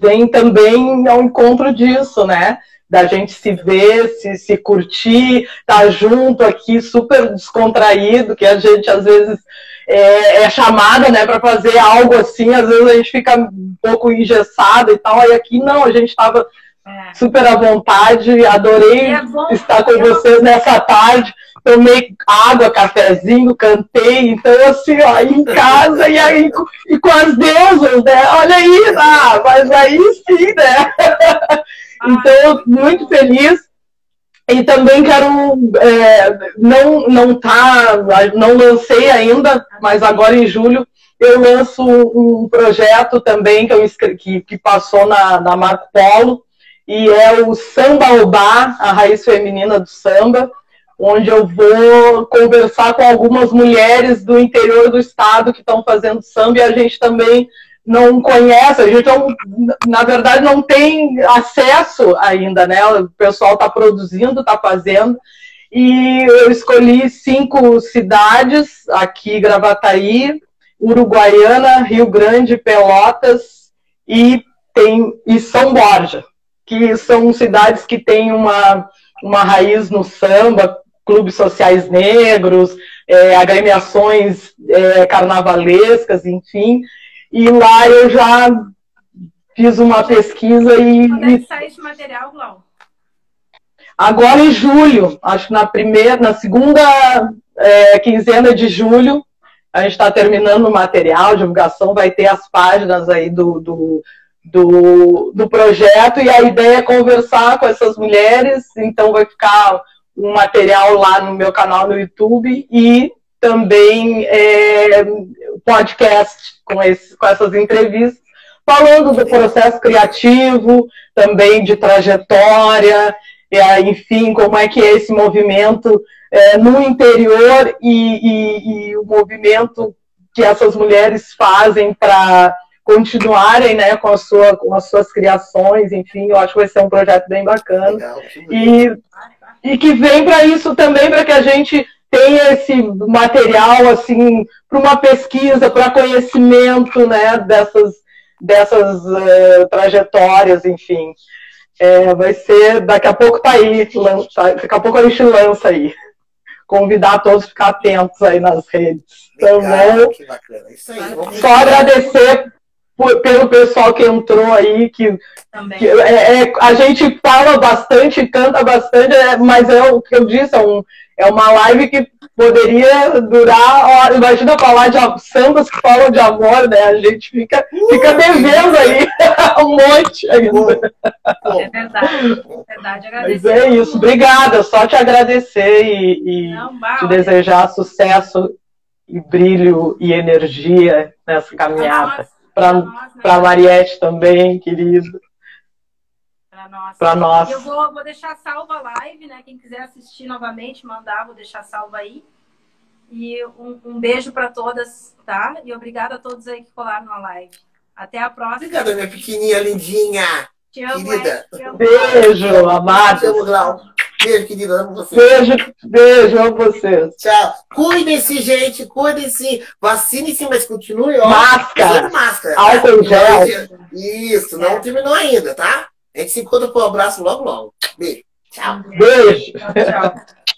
vem também ao encontro disso, né? Da gente se ver, se, se curtir, tá junto aqui, super descontraído, que a gente às vezes é, é chamada, né, para fazer algo assim, às vezes a gente fica um pouco engessada e tal, e aqui não, a gente estava é. super à vontade, adorei é bom, estar com vocês nessa tarde tomei água, cafezinho, cantei, então assim, ó, em casa e aí e com as deusas, né? Olha aí, ah, mas aí sim, né? então, muito feliz. E também quero, é, não, não tá, não lancei ainda, mas agora em julho eu lanço um projeto também que, eu, que, que passou na, na Marco Polo, e é o Samba Obá, a raiz feminina do samba, onde eu vou conversar com algumas mulheres do interior do estado que estão fazendo samba e a gente também não conhece, a gente não, na verdade não tem acesso ainda, né? O pessoal está produzindo, está fazendo. E eu escolhi cinco cidades aqui, Gravataí, Uruguaiana, Rio Grande, Pelotas e tem e São Borja, que são cidades que têm uma, uma raiz no samba, clubes sociais negros, é, agremiações é, carnavalescas, enfim. E lá eu já fiz uma pesquisa e. Quando é que sai esse material, Glau? Agora em julho, acho que na primeira, na segunda é, quinzena de julho, a gente está terminando o material, divulgação, vai ter as páginas aí do, do, do, do projeto, e a ideia é conversar com essas mulheres, então vai ficar um material lá no meu canal no YouTube e também é, podcast com, esse, com essas entrevistas, falando do processo criativo, também de trajetória, enfim, como é que é esse movimento é, no interior e, e, e, o movimento que essas mulheres fazem para continuarem né, com, sua, com as suas criações, enfim, eu acho que vai ser um projeto bem bacana. Legal, e, e que vem para isso também, para que a gente tenha esse material assim para uma pesquisa, para conhecimento né, dessas, dessas uh, trajetórias, enfim. É, vai ser, daqui a pouco tá aí, lança, daqui a pouco a gente lança aí. Convidar todos a ficar atentos aí nas redes. Legal. Que bacana. Isso aí, Só agradecer pelo pessoal que entrou aí, que, que é, é, a gente fala bastante, canta bastante, é, mas é o que eu disse, é, um, é uma live que poderia durar, ó, imagina falar de sambas que falam de amor, né? A gente fica, fica devendo aí um monte ainda. É verdade, é verdade. Mas é isso, obrigada, só te agradecer e, e Não, te desejar sucesso e brilho e energia nessa caminhada para né? Mariette também, querido. Para nós. Eu vou, vou deixar salva a live, né? Quem quiser assistir novamente, mandar, vou deixar salva aí. E um, um beijo para todas, tá? E obrigada a todos aí que colaram na live. Até a próxima. Obrigada, minha pequenininha lindinha. Te amo, querida. Te amo. Beijo, amado. Te amo. Beijo, querido. Amo você. Beijo, beijo, amo vocês. Tchau. Cuidem-se, gente. Cuidem-se. Vacine-se, mas continue, ó. Máscara. máscara. Tá? Álcool gel. Isso, não é. terminou ainda, tá? A gente se encontra pro abraço logo, logo. Beijo. Tchau. Beijo. Tchau. tchau.